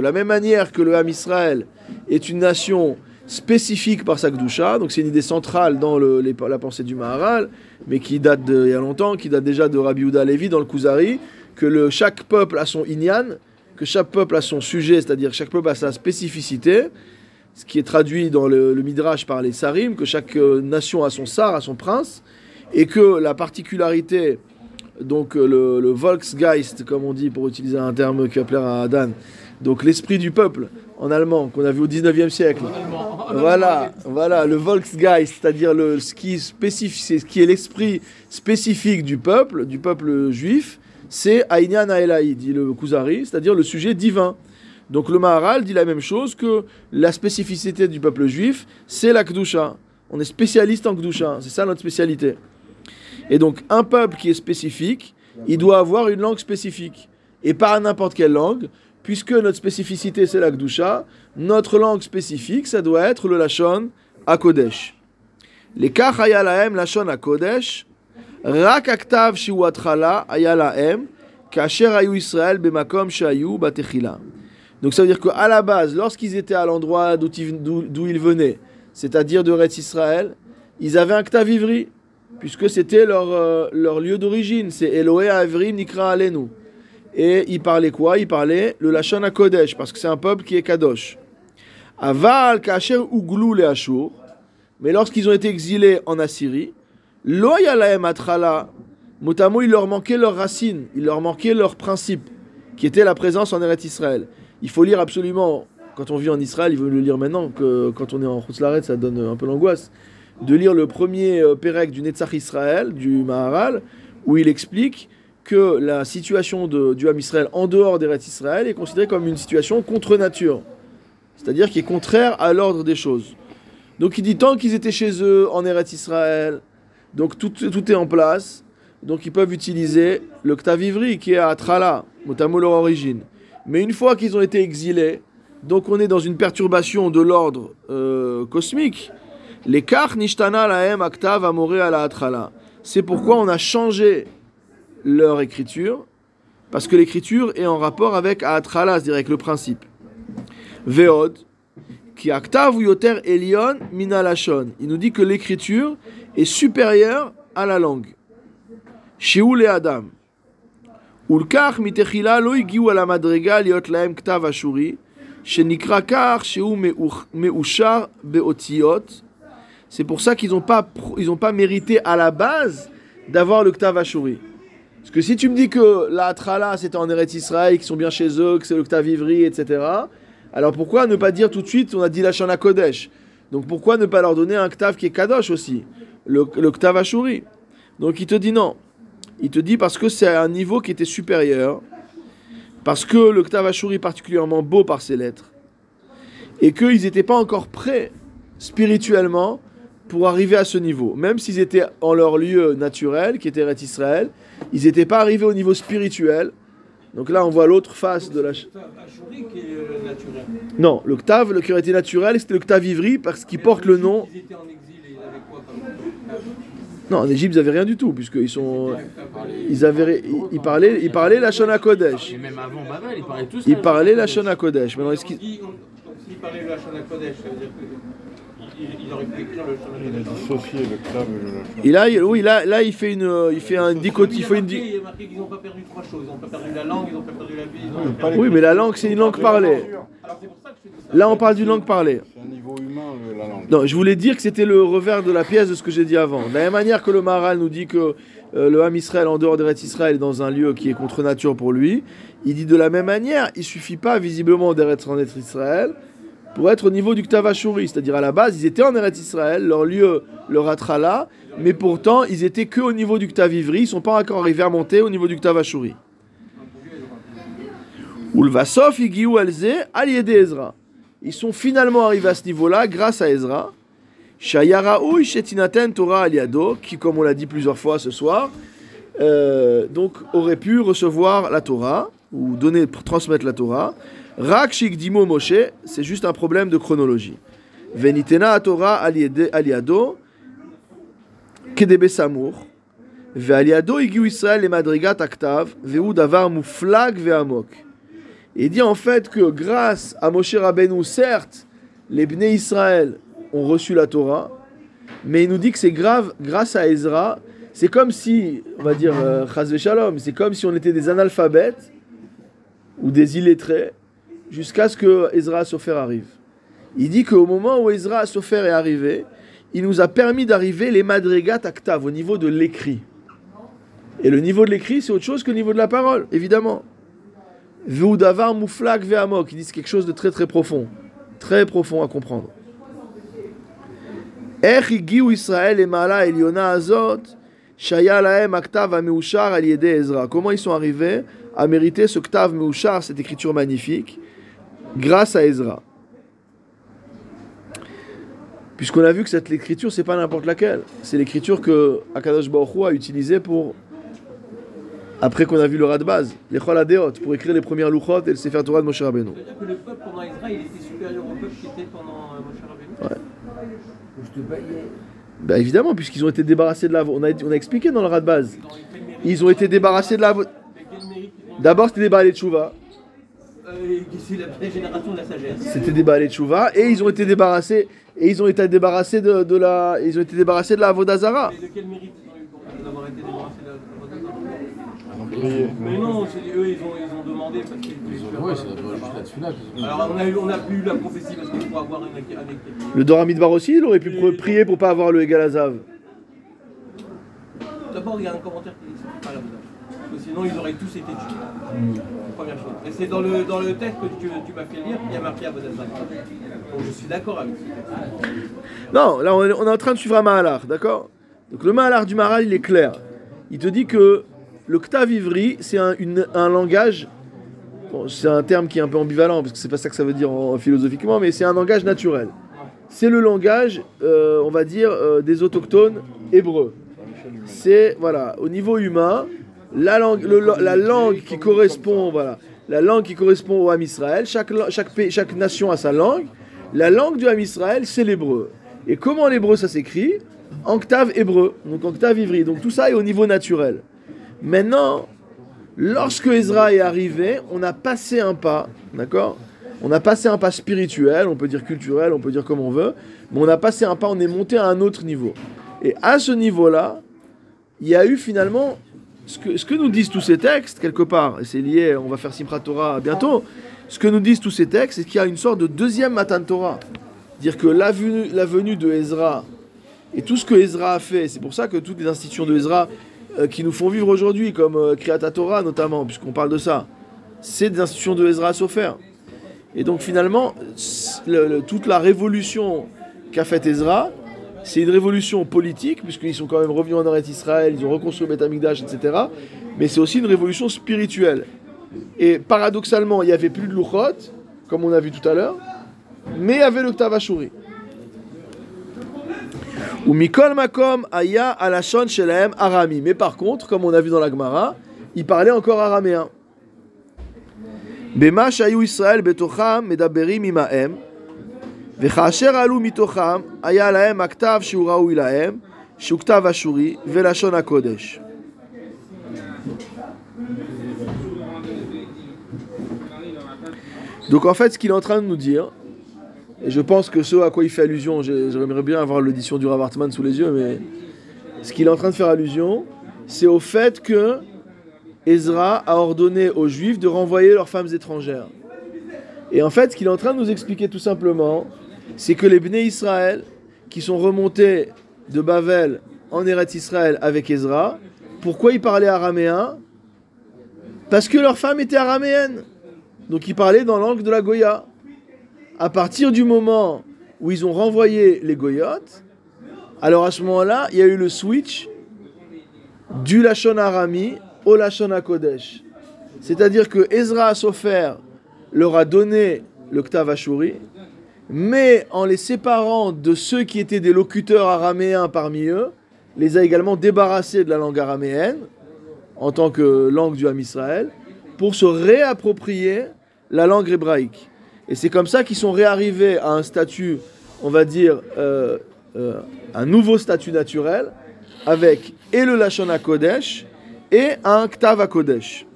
la même manière que le Ham Israël est une nation spécifique par sa Gdusha, donc c'est une idée centrale dans la pensée du Maharal, mais qui date de, il y a longtemps, qui date déjà de Rabbi Uda Levi dans le Kuzari, que chaque peuple a son inyan, que chaque peuple a son sujet, c'est-à-dire chaque peuple a sa spécificité, ce qui est traduit dans le, Midrash par les Sarim, que chaque euh, nation a son sar, a son prince, et que la particularité, donc euh, le, le Volksgeist, comme on dit pour utiliser un terme qui va plaire à Dan, donc l'esprit du peuple en allemand qu'on a vu au 19e siècle. Voilà, voilà, le Volksgeist, c'est-à-dire le, ce qui, ce est l'esprit spécifique du peuple, du peuple juif, c'est Aïnian Aelaï, dit le Kuzari, c'est-à-dire le sujet divin. Donc le Maharal dit la même chose que la spécificité du peuple juif, c'est la Kedusha. On est spécialiste en Kedusha, c'est ça notre spécialité. Et donc un peuple qui est spécifique, il doit avoir une langue spécifique. Et pas n'importe quelle langue, puisque notre spécificité c'est la Kedusha, notre langue spécifique, ça doit être le Lachon à Kodesh. Les kach haya lahem Lachon à Kodesh, rak aktav haya lahem, kasher hayu Israël bemakom shayu batechila. Donc ça veut dire qu'à la base, lorsqu'ils étaient à l'endroit d'où ils, venaient, c'est-à-dire de Retz Israël, ils avaient un ktav ivri, puisque c'était leur, euh, lieu d'origine, c'est Eloé Avri Nikra Alenu. Et ils parlaient quoi? Ils parlaient le Lachon à Kodesh, parce que c'est un peuple qui est Kadosh. Aval Kacher Uglou le Ashur, mais lorsqu'ils ont été exilés en Assyrie, Lo Yalaem Atrala, motamo, il leur manquait leurs racines, il leur manquait leur principe, qui était la présence en Eretz Israël. Il faut lire absolument, quand on vit en Israël, il faut le lire maintenant, que quand on est en Chutzlaret, ça donne un peu l'angoisse, de lire le premier euh, Pérec du Netzach Israël, du Maharal, où il explique que la situation de, du Ham Israël en dehors d'Eretz Israël est considérée comme une situation contre nature, c'est-à-dire qui est contraire à l'ordre des choses. Donc il dit tant qu'ils étaient chez eux en Eretz Israël, donc tout, tout est en place, donc ils peuvent utiliser le Ktavivri qui est à Trala, notamment leur origine. Mais une fois qu'ils ont été exilés, donc on est dans une perturbation de l'ordre euh, cosmique. Les kach nishtana lahem aktav amore ala atrala. C'est pourquoi on a changé leur écriture, parce que l'écriture est en rapport avec Atralas, je avec le principe. Veod, qui actav yoter elion Minalachon. Il nous dit que l'écriture est supérieure à la langue. Sheoul et Adam. Ulkach mitechila lo igiu ala madrega liot laem ktav ashuri, shenikra kach meushar beotiot. C'est pour ça qu'ils n'ont pas, pas mérité à la base d'avoir le ktav ashuri. Parce que si tu me dis que la Atrala c'était en Eretz Israël, qu'ils sont bien chez eux, que c'est le Ktav Ivri, etc., alors pourquoi ne pas dire tout de suite, on a dit la Shana Kodesh? Donc pourquoi ne pas leur donner un Ktav qui est Kadosh aussi? Ktav Ashuri. Donc il te dit non. Il te dit parce que c'est un niveau qui était supérieur, parce que le Ktav Ashuri est particulièrement beau par ses lettres, et qu'ils n'étaient pas encore prêts spirituellement pour arriver à ce niveau. Même s'ils étaient en leur lieu naturel, qui était Ret Israël, ils n'étaient pas arrivés au niveau spirituel. Donc là, on voit l'autre face de la... qui est euh, naturel. Non, le Ktav, le qui aurait été naturel, c'était le Ktav Ivri, parce qu'il porte le nom... Ils étaient en exil et ils avaient quoi comme. Non, en Égypte, ils avaient rien du tout, puisqu'ils sont. Ils, avaient, ils, parlaient, ils parlaient la Shana Kodesh. Et même avant Babel, ils parlaient tous. Ils parlaient la Shana Kodesh. Maintenant, est-ce qu'ils- il- donc, S'il parlait la Shana Kodesh, ça veut dire qu'il il aurait pu écrire le Il a dissocié le clave et le. Et là, il- oui, là, là, il fait une, il fait un dichotomie. Il. Il y a marqué qu'ils n'ont pas perdu trois choses. Ils n'ont pas perdu la langue, ils n'ont pas perdu la vie. ils ont pas pas perdu- Oui, mais la langue, c'est une langue parlée. Alors c'est pour ça que je te dis ça. Là, on parle d'une langue parlée. C'est un niveau humain, le- la langue. Non, je voulais dire que c'était le revers de la pièce de ce que j'ai dit avant. De la même manière que le Maharal nous dit que euh, le Ham Israël en dehors d'Eretz Israël est dans un lieu qui est contre nature pour lui, il dit de la même manière, il suffit pas visiblement d'Eretz en Eretz Israël pour être au niveau du Ktav Ashuri, c'est-à-dire à la base ils étaient en Eretz Israël, leur lieu leur là, mais pourtant ils étaient que au niveau du Ktav Ivri, ils sont pas encore arrivés à monter au niveau du Ktav Ashuri. Ulvasov igiu alze al yede Ezra. Ils sont finalement arrivés à ce niveau-là grâce à Ezra. Shayaraoui Shetinaten Torah Aliado, qui, comme on l'a dit plusieurs fois ce soir, euh, donc aurait pu recevoir la Torah, ou donner, transmettre la Torah. Rak Shikdimo Moshe, c'est juste un problème de chronologie. Venitena Torah Aliado, Kedebe Samour, Ve'aliado Igiu Israël et Madrigat Aktav, Ve'u Davar Muflag Ve'amok. Il dit en fait que grâce à Moshe Rabbeinu, certes, les Bnei Israël ont reçu la Torah, mais il nous dit que c'est grave grâce à Ezra. C'est comme si, on va dire, euh, Shalom, c'est comme si on était des analphabètes ou des illettrés jusqu'à ce que Ezra Sofer arrive. Il dit qu'au moment où Ezra Sofer est arrivé, il nous a permis d'arriver les madrigat actav, au niveau de l'écrit. Et le niveau de l'écrit, c'est autre chose que le niveau de la parole, évidemment. Veudavar mouflak ve'amok, ils disent quelque chose de très très profond, très profond à comprendre. Comment ils sont arrivés à mériter ce Ktav Meushar, cette écriture magnifique? Grâce à Ezra. Puisqu'on a vu que cette écriture, c'est pas n'importe laquelle. C'est l'écriture que Akadosh Baruch Hu a utilisée pour après qu'on a vu le rat de base, les Chol Adeot, pour écrire les premières Luchot et le Sefer Torah de Moshe Rabbeinu. C'est-à-dire que le peuple pendant Ezra, il était supérieur au peuple qui était pendant euh, Moshe Rabbeinu. Ben évidemment, puisqu'ils ont été débarrassés de la On a, on a expliqué dans le rat de base. Ils ont été débarrassés de la D'abord, c'était des Baalei Tchouva. Euh, C'est la la génération de la sagesse. C'était des Baalei Tchouva. Et ils ont été débarrassés. Et ils ont été débarrassés de, de la. Ils ont été débarrassés de la Vodazara. Mais de quel mérite ils ont eu pour d'avoir été débarrassés de la ont prié. Mais non, c'est eux, ils ont, ils ont demandé parce qu'ils euh, juste là-dessus là. ont- Alors on a, eu, on a pu eu la prophétie parce qu'il faut avoir une avec. avec- Le Dora Midbar aussi, il aurait pu pr- prier pour pas avoir le Egalazav. D'abord, il y a un commentaire qui dit pas la sinon, ils auraient tous été tués. Première chose. Et c'est dans le, dans le texte que tu, tu m'as fait lire qu'il y a marqué Abodazar. Donc je suis d'accord avec ça. Non, là, on est, on est en train de suivre un Mahalar, d'accord? Donc le Mahalar du Maharal, il est clair. Il te dit que le Ktav Ivri, c'est un, un langage. bon, c'est un terme qui est un peu ambivalent, parce que c'est pas ça que ça veut dire en- philosophiquement, mais c'est un langage naturel. C'est le langage, euh, on va dire, euh, des autochtones hébreux. C'est, voilà, au niveau humain, la langue, le- la langue qui correspond, voilà, la langue qui correspond au Ham Israël, chaque, chaque, chaque nation a sa langue. La langue du Ham Israël, c'est l'hébreu. Et comment l'hébreu ça s'écrit? En octave hébreu, donc en octave ivri. Donc tout ça est au niveau naturel. Maintenant, lorsque Ezra est arrivé, on a passé un pas, d'accord? On a passé un pas spirituel, on peut dire culturel, on peut dire comme on veut, mais on a passé un pas, on est monté à un autre niveau. Et à ce niveau-là, il y a eu finalement ce que, nous disent tous ces textes, quelque part, et c'est lié, on va faire Simchat Torah bientôt, ce que nous disent tous ces textes, c'est qu'il y a une sorte de deuxième Matan Torah. Dire que la venue, la venue de Ezra et tout ce que Ezra a fait, c'est pour ça que toutes les institutions de Ezra euh, qui nous font vivre aujourd'hui, comme euh, Torah notamment, puisqu'on parle de ça, c'est des institutions de Ezra à Sofer. Et donc finalement, toute la révolution qu'a faite Ezra, c'est une révolution politique, puisqu'ils sont quand même revenus en Eretz Israël, ils ont reconstruit Betamikdash, etc. Mais c'est aussi une révolution spirituelle. Et paradoxalement, il n'y avait plus de Luchot, comme on a vu tout à l'heure, mais il y avait le Ktavashuri. Ou Mikol Makom Aya Alashon Arami. Mais par contre, comme on a vu dans la Gemara, il parlait encore araméen. Bema Shayu Israël Betocham Medaberim Imaem. וכאשר עלו מתוכם היה להם הכתב שהוא ראוי להם shuktav ashuri, velashon hakodesh. Donc en fait, ce qu'il est en train de nous dire, et je pense que ce à quoi il fait allusion, j'ai- j'aimerais bien avoir l'audition du Rav Hartman sous les yeux, mais ce qu'il est en train de faire allusion, c'est au fait que Ezra a ordonné aux Juifs de renvoyer leurs femmes étrangères. Et en fait, ce qu'il est en train de nous expliquer tout simplement, c'est que les Bnei Israël, qui sont remontés de Bavel en Eretz Israël avec Ezra, pourquoi ils parlaient araméen? Parce que leurs femmes étaient araméennes. Donc ils parlaient dans langue de la Goya. À partir du moment où ils ont renvoyé les Goyotes, alors à ce moment-là, il y a eu le switch du Lachon Arami au Lachon Kodesh. C'est-à-dire que Ezra Sofer leur a donné le Ktav Ashuri, mais en les séparant de ceux qui étaient des locuteurs araméens parmi eux, les a également débarrassés de la langue araméenne en tant que langue du Ham Israël pour se réapproprier la langue hébraïque. Et c'est comme ça qu'ils sont réarrivés à un statut, on va dire, euh, euh, un nouveau statut naturel, avec et le Lachon Kodesh et un Ktav Kodesh.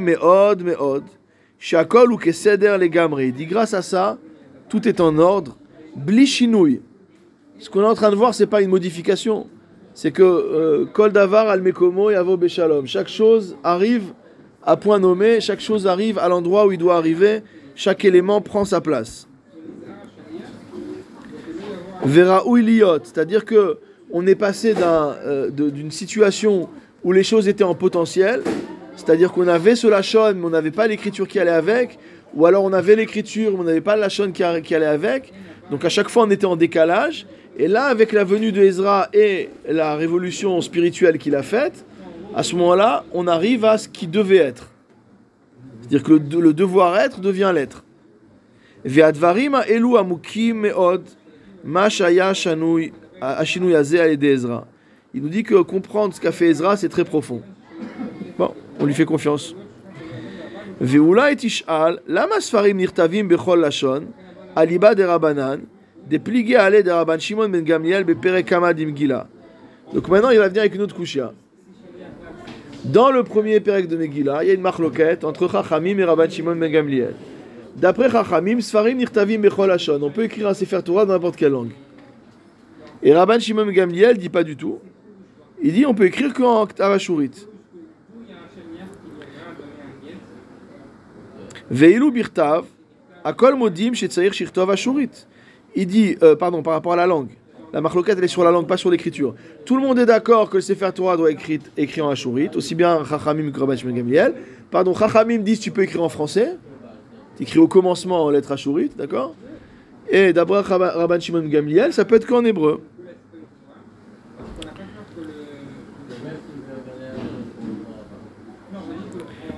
Meod meod, shakol ou keseder legamri. Il dit grâce à ça, tout est en ordre, bli shinouï. Ce qu'on est en train de voir, c'est pas une modification. C'est que euh, kol davar al mekomo et avo beshalom. Chaque chose arrive à point nommé, chaque chose arrive à l'endroit où il doit arriver, chaque élément prend sa place. Vera liot, c'est-à-dire que on est passé euh, d'une situation où les choses étaient en potentiel, c'est-à-dire qu'on avait ce lachon, mais on n'avait pas l'écriture qui allait avec, ou alors on avait l'écriture, mais on n'avait pas le lachon qui, allait avec. Donc à chaque fois, on était en décalage. Et là, avec la venue de Ezra et la révolution spirituelle qu'il a faite, à ce moment-là, on arrive à ce qui devait être. C'est-à-dire que le, de- le devoir être devient l'être. Ve'advarim elu amukim me'od, ma shanui- ashinui hazeh al Ezra. Il nous dit que comprendre ce qu'a fait Ezra, c'est très profond. Bon, on lui fait confiance. Lama sfarim nirtavim bechol lashon, aliba de pligé ale de Shimon ben Gamliel beperek. Donc maintenant, il va venir avec une autre kushia. Dans le premier Pérec de Megillah, il y a une marloquette entre Chachamim et Rabban Shimon ben Gamliel. D'après Chachamim, Sfarim nirtavim bechol lashon. On peut écrire un Sefer Torah dans n'importe quelle langue. Et Rabban Shimon ben Gamliel dit pas du tout. Il dit on peut écrire qu'en Avashurit. Veilu birtav, modim shirtov ashurit. Il dit, euh, pardon, par rapport à la langue. La marloquette, elle est sur la langue, pas sur l'écriture. Tout le monde est d'accord que le Sefer Torah doit être écrit, en ashurit, aussi bien Chachamim que Rabban Gamliel. Pardon, Chachamim disent tu peux écrire en français. Tu écris au commencement en lettres ashurit, d'accord? Et d'après Rabban Shimon Gamliel, ça peut être qu'en hébreu.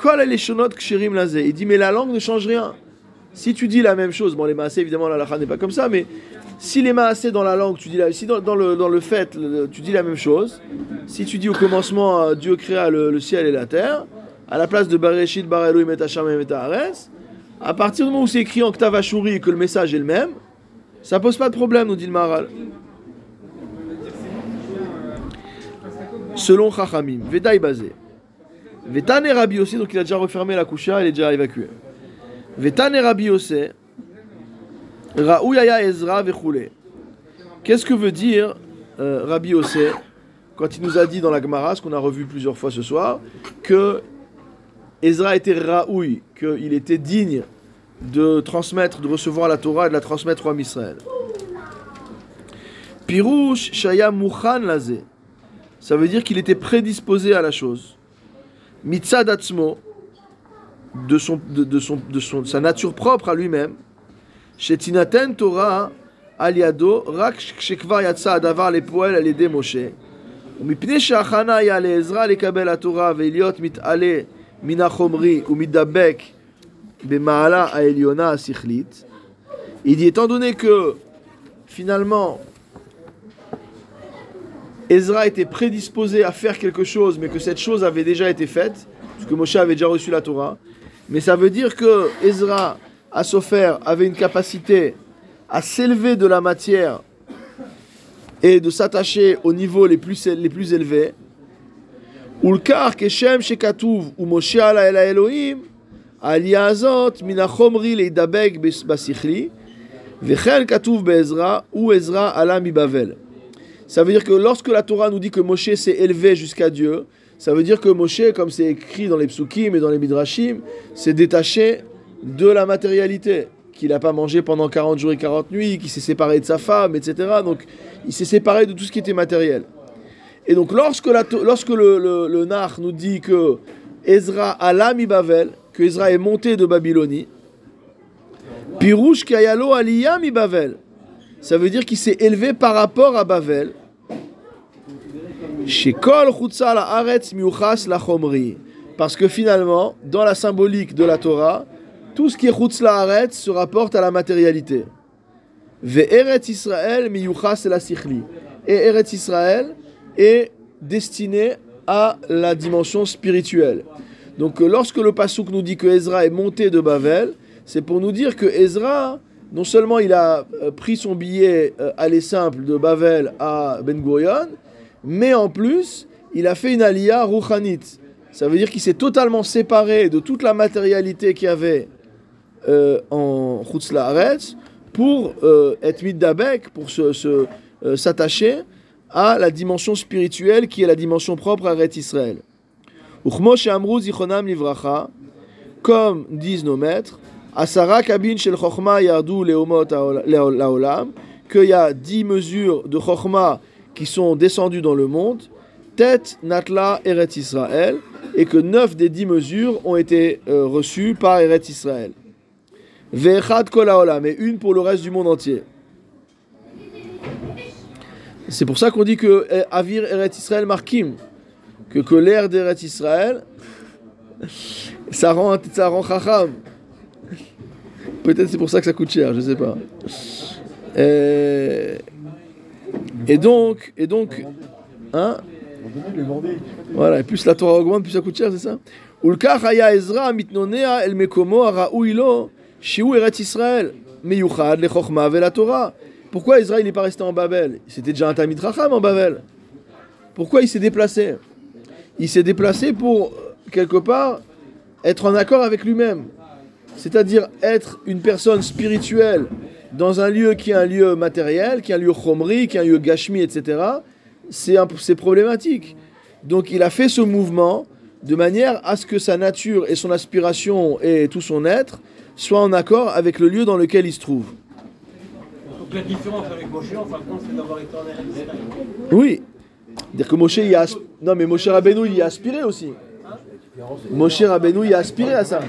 kol eleshonot kshirim lazé. Il dit mais la langue ne change rien. Si tu dis la même chose, bon les maasés évidemment la lacha n'est pas comme ça, mais si les maasés dans la langue, tu dis la, si dans, le, fait, tu dis la même chose, si tu dis au commencement euh, Dieu créa le, ciel et la terre, à la place de Bereshit, Bar et Hasham et Haaretz, à partir du moment où c'est écrit en Ktav Ashuri et que le message est le même, ça pose pas de problème, nous dit le Maharal. Selon Chachamim, Vedaï basé. Vetane Rabbi aussi, donc il a déjà refermé la coucha, il est déjà évacué. Vetane Rabbi aussi, Raouyaya Ezra Vechoule. Qu'est-ce que veut dire euh, Rabbi Ossé quand il nous a dit dans la Gemara, ce qu'on a revu plusieurs fois ce soir, que Ezra était Raoui, qu'il était digne de transmettre, de recevoir la Torah et de la transmettre au Israël. Pirouche Shaya Mouchan Lazé. Ça veut dire qu'il était prédisposé à la chose Mitzad Atzmo, de, son, de, de son, de son, sa nature propre à lui-même. Shetinaten Torah aliado rak shekvar yatsa adavar lepoel al yedei Moshe. ומפני שההכנה היה לעזרה לקבל התורה ולהיות מתעלה מן החומרי ומתדבק במעלה העליונה השכלית, il dit étant donné que finalement Ezra était prédisposé à faire quelque chose, mais que cette chose avait déjà été faite, parce que Moshe avait déjà reçu la Torah. Mais ça veut dire que Ezra, à Sofer, avait une capacité à s'élever de la matière et de s'attacher aux niveaux les plus, les plus élevés. Ulkar keshem shekatuv ou Moshe ala ela Elohim aliazot minachomri leidabeg basichli vechen katuv be'ezra ou Ezra ala Mibavel. Ça veut dire que lorsque la Torah nous dit que Moshe s'est élevé jusqu'à Dieu, ça veut dire que Moshe, comme c'est écrit dans les psukim et dans les midrashim, s'est détaché de la matérialité, qu'il n'a pas mangé pendant 40 jours et 40 nuits, qu'il s'est séparé de sa femme, etc. Donc il s'est séparé de tout ce qui était matériel. Et donc lorsque, lorsque le, le, nous dit que Ezra alla mi Bavel, que Ezra est monté de Babylonie, Pirouche Kayalo Aliyah mi Bavel, ça veut dire qu'il s'est élevé par rapport à Bavel. Shekol Chutza la Aretz Miuchas la Chomri. Parce que finalement, dans la symbolique de la Torah, tout ce qui est Chutz la se rapporte à la matérialité. Miyuchas la. Et Eretz Israël est destiné à la dimension spirituelle. Donc lorsque le Passouk nous dit que Ezra est monté de Bavel, c'est pour nous dire que Ezra, non seulement il a euh, pris son billet euh, aller simple de Bavel à Ben Gurion, mais en plus, il a fait une aliyah rouchanit. Ça veut dire qu'il s'est totalement séparé de toute la matérialité qu'il y avait euh, en Chutz Laaretz pour euh, être middabek, pour se, se, euh, s'attacher à la dimension spirituelle qui est la dimension propre à Ret Israël. Livracha, comme disent nos maîtres, Asara kabin shel chokhma yardu leomot laolam, qu'il y a dix mesures de chokhma qui sont descendues dans le monde, tête natla eret Israël, et que neuf des dix mesures ont été euh, reçues par eret Israël. Ve'echad kol et une pour le reste du monde entier. C'est pour ça qu'on dit que eh, Avir Eret Israël Markim, que, que l'air d'Eret Israël, ça rend, ça rend chacham. Peut-être c'est pour ça que ça coûte cher, je sais pas. Euh, et donc, et donc, hein? Voilà, et plus la Torah augmente, plus ça coûte cher, c'est ça? Ulkach haya Ezra mitnonea el mekomo shiu Eret Israël meyuchad la Torah. Pourquoi Israël n'est pas resté en Babel? C'était déjà un Tamid Racham en Babel. Pourquoi il s'est déplacé? Il s'est déplacé pour, quelque part, être en accord avec lui-même. C'est-à-dire être une personne spirituelle dans un lieu qui est un lieu matériel, qui est un lieu chomri, qui est un lieu gashmi, etc. C'est problématique. Donc il a fait ce mouvement de manière à ce que sa nature et son aspiration et tout son être soient en accord avec le lieu dans lequel il se trouve. Donc la différence avec Moshe, en fin de compte, c'est d'avoir été en Israël. Oui. Dire que Moshe y a non mais Moshe Rabbeinu il y a aspiré aussi. Moshe Rabbeinu il a aspiré à ça. En.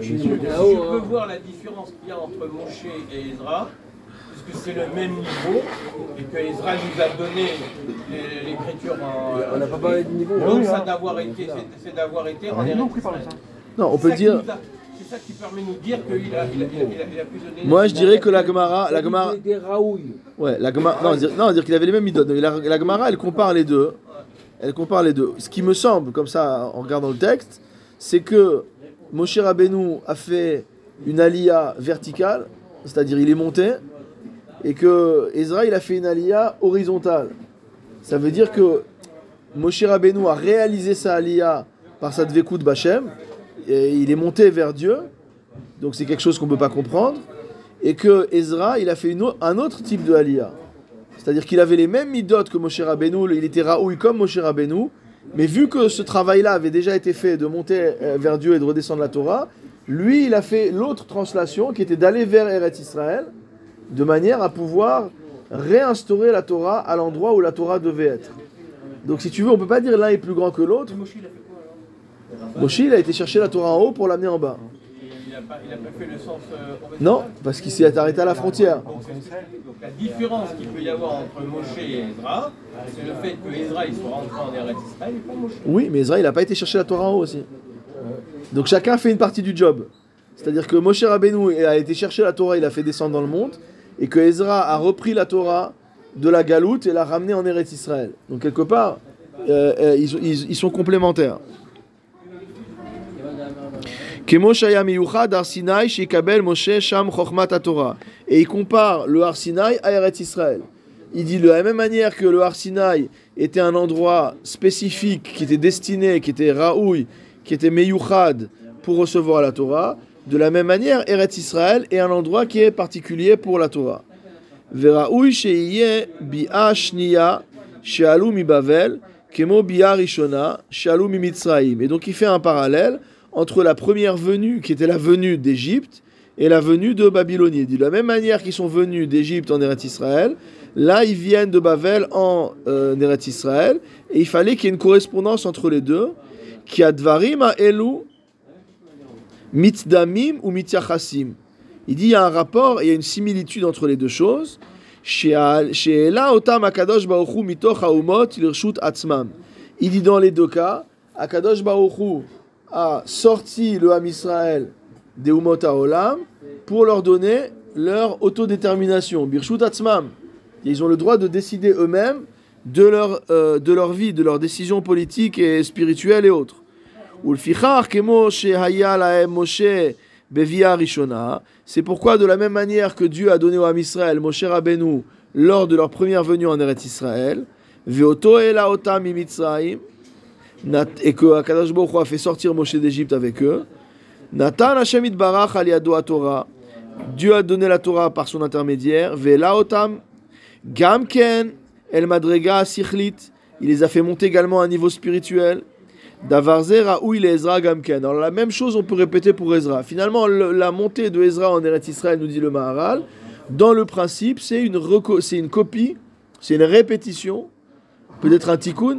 Je peux voir la différence qu'il y a entre Moshe et Ezra, puisque c'est le même niveau, et que Ezra nous a donné l'écriture en. On n'a pas parlé de niveau. Donc ça d'avoir été, c'est- d'avoir été en Eretz Israël. Non, on C'est peut ça qui dire C'est ça qui permet de nous dire qu'il a, il a, il pu donner. moi je dirais que la Gemara la Gemara Des raouilles. ouais, la Gemara non, dire, non, dire qu'il avait les mêmes midotes. La, la Gemara elle compare les deux. Elle compare les deux. Ce qui me semble comme ça en regardant le texte, c'est que Moshe Rabbeinu a fait une aliyah verticale, c'est-à-dire il est monté et que Ezra il a fait une aliyah horizontale. Ça veut dire que Moshe Rabbeinu a réalisé sa aliyah par sa dvekout Bachem, et il est monté vers Dieu, donc c'est quelque chose qu'on ne peut pas comprendre, et que Ezra il a fait un autre type de aliyah. C'est-à-dire qu'il avait les mêmes midotes que Moshe Rabbeinu, il était raoui comme Moshe Rabbeinu, mais vu que ce travail-là avait déjà été fait de monter euh, vers Dieu et de redescendre la Torah, lui il a fait l'autre translation qui était d'aller vers Eretz Israël, de manière à pouvoir réinstaurer la Torah à l'endroit où la Torah devait être. Donc si tu veux, on peut pas dire l'un est plus grand que l'autre. Moshe, il a été chercher la Torah en haut pour l'amener en bas. N'a pas, il a pas fait le sens. euh, Non, parce qu'il s'est arrêté à la frontière. Donc, la différence qu'il peut y avoir entre Moshe et Ezra, c'est le fait que Ezra il soit rentré en Eretz Israël et pas Moshe. Oui, mais Ezra, il n'a pas été chercher la Torah en haut aussi. Donc chacun fait une partie du job. C'est-à-dire que Moshe Rabbeinu a été chercher la Torah, il a fait descendre dans le monde, et que Ezra a repris la Torah de la galoute et l'a ramenée en Eretz Israël. Donc quelque part, euh, euh, ils, ils- ils sont complémentaires. Kemo shaya miyuchad Har Sinai shekabel Moshe sham chokhmat Torah. Et il compare le Har Sinai à Eretz Israël. Il dit de la même manière que le Har Sinai était un endroit spécifique qui était destiné, qui était raoui, qui était meyuchad pour recevoir la Torah, de la même manière Eretz Israël est un endroit qui est particulier pour la Torah. Et donc il fait un parallèle entre la première venue qui était la venue d'Égypte et la venue de Babylonie. Il dit de la même manière qu'ils sont venus d'Égypte en Eretz Israël, là ils viennent de Bavel en euh, Eretz Israël, et il fallait qu'il y ait une correspondance entre les deux, qui a dvarim a elu mitdamim ou mityachasim. Il dit il y a un rapport il y a une similitude entre les deux choses. Il dit dans les deux cas, Akadosh baruch Hu a sorti le Ham Israël des Umot Haolam pour leur donner leur autodétermination, Birshut Atzmam. Ils ont le droit de décider eux-mêmes de leur, euh, de leur vie, de leurs décisions politiques et spirituelles et autres. C'est pourquoi de la même manière que Dieu a donné au Ham Israël Moshe Rabbeinu lors de leur première venue en Eretz Israël, et que Akadosh Baruch a fait sortir Moshe d'Égypte avec eux. Natan Hashem itbarach al yado Torah. Dieu a donné la Torah par son intermédiaire. Vela otam gamken el madrega sichlit. Il les a fait monter également à un niveau spirituel. Davarze raoui Ezra gamken. Alors la même chose on peut répéter pour Ezra. Finalement le- la montée de Ezra en Eretz Israël nous dit le Maharal. Dans le principe c'est une, c'est une copie, c'est une répétition, peut-être un tikkun,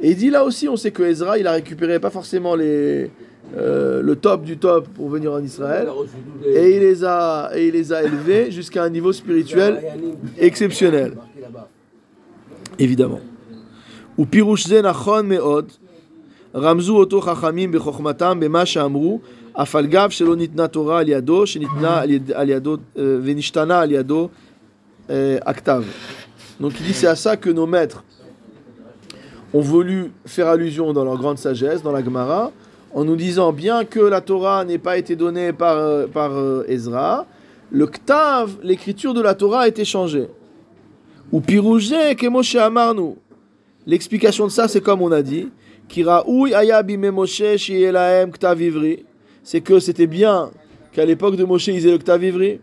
Et il dit là aussi, on sait que Ezra, il a récupéré pas forcément les, euh, le top du top pour venir en Israël. Et il les a, et il les a élevés jusqu'à un niveau spirituel exceptionnel. évidemment. ופירוש זה נכון מאוד, רמזו אותו חכמים בחוכמתם במה שאמרו, אף על גב שלא ניתנה תורה על ידו, שניתנה על, יד, על ידו, אה, ונשתנה על ידו euh, הכתב. Donc il dit c'est à ça que nos maîtres ont voulu faire allusion dans leur grande sagesse, dans la Gemara, en nous disant bien que la Torah n'ait pas été donnée par, euh, par euh, Ezra, le Ktav, l'écriture de la Torah a été changée. Ou pirougé que Moshe amarnu. L'explication de ça, c'est comme on a dit. C'est que c'était bien qu'à l'époque de Moshe, ils aient le Ktav ivri.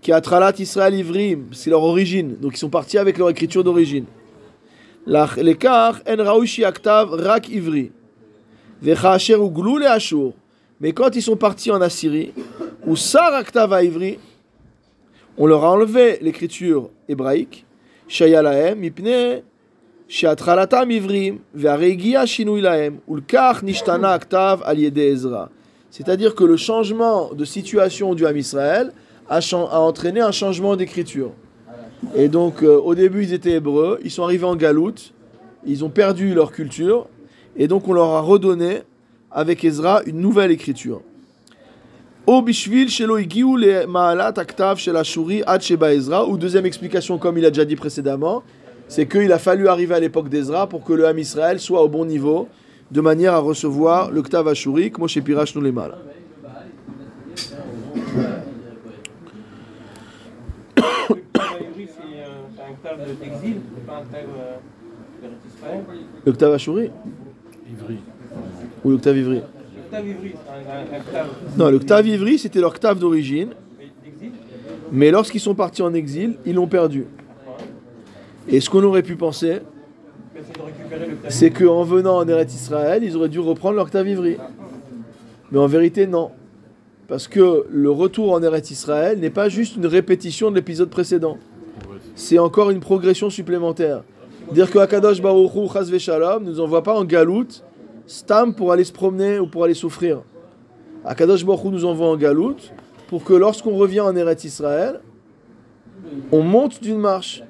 Qui a Israël ivrim, c'est leur origine. Donc ils sont partis avec leur écriture d'origine. Mais quand ils sont partis en Assyrie, ou Sar Saraktav Ivri, on leur a enlevé l'écriture hébraïque, Shayalahem, Ipne, Shatralatam Ivrim, Varegia Shinuilahem, Ulkach Nishtana Aktav Aliede Ezra. C'est-à-dire que le changement de situation du Ham Israël a entraîné un changement d'écriture. Et donc, euh, au début, ils étaient hébreux. Ils sont arrivés en Galoute. Ils ont perdu leur culture. Et donc, on leur a redonné, avec Ezra, une nouvelle écriture. Ou deuxième explication, comme il a déjà dit précédemment, c'est qu'il a fallu arriver à l'époque d'Ezra pour que le Ham Israël soit au bon niveau, de manière à recevoir le Ktav Ashuri, Moshe Pirash nous les Ktav d'exil, c'est pas un euh, Ivry. ou l'octave c'est un, un octave Non, le Ktav Ivri, c'était leur Ktav d'origine, mais lorsqu'ils sont partis en exil, ils l'ont perdu. Et ce qu'on aurait pu penser, c'est l'octave qu'en venant en Eretz Israël, ils auraient dû reprendre leur Ktav Ivri. Mais en vérité, non. Parce que le retour en Eretz Israël n'est pas juste une répétition de l'épisode précédent. C'est encore une progression supplémentaire. Dire que Akadosh Baruch Hu, Chas Shalom, nous envoie pas en galoute, stam pour aller se promener ou pour aller souffrir. Akadosh Baruch Hu nous envoie en galoute pour que lorsqu'on revient en Eretz Israël, on monte d'une marche.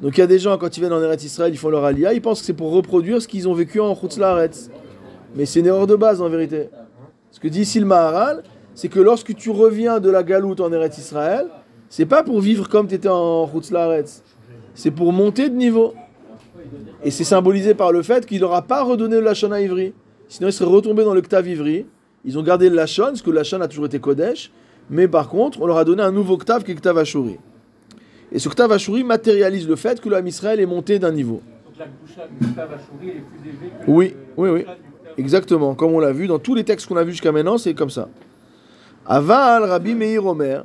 Donc il y a des gens, quand ils viennent en Eretz Israël, ils font leur alia, ils pensent que c'est pour reproduire ce qu'ils ont vécu en Chutz Laaretz. Mais c'est une erreur de base en vérité. Ce que dit ici le Maharal, c'est que lorsque tu reviens de la galoute en Eretz Israël, c'est pas pour vivre comme tu étais en Chutz Laaretz. C'est pour monter de niveau. Et c'est symbolisé par le fait qu'il n'aura pas redonné le Lachon à Ivry. Sinon, il serait retombé dans le Ktav Ivry. Ils ont gardé le Lachon, parce que le Lachon a toujours été Kodesh. Mais par contre, on leur a donné un nouveau Ktav qui est Ktav Ashuri. Et ce Ktav Ashuri matérialise le fait que l'âme Israël est monté d'un niveau. Donc la Gdusha du octave Ashuri est plus élevée que Oui, le- oui, oui. Exactement, comme on l'a vu dans tous les textes qu'on a vus jusqu'à maintenant, c'est comme ça. Aval Rabbi Meir Omer,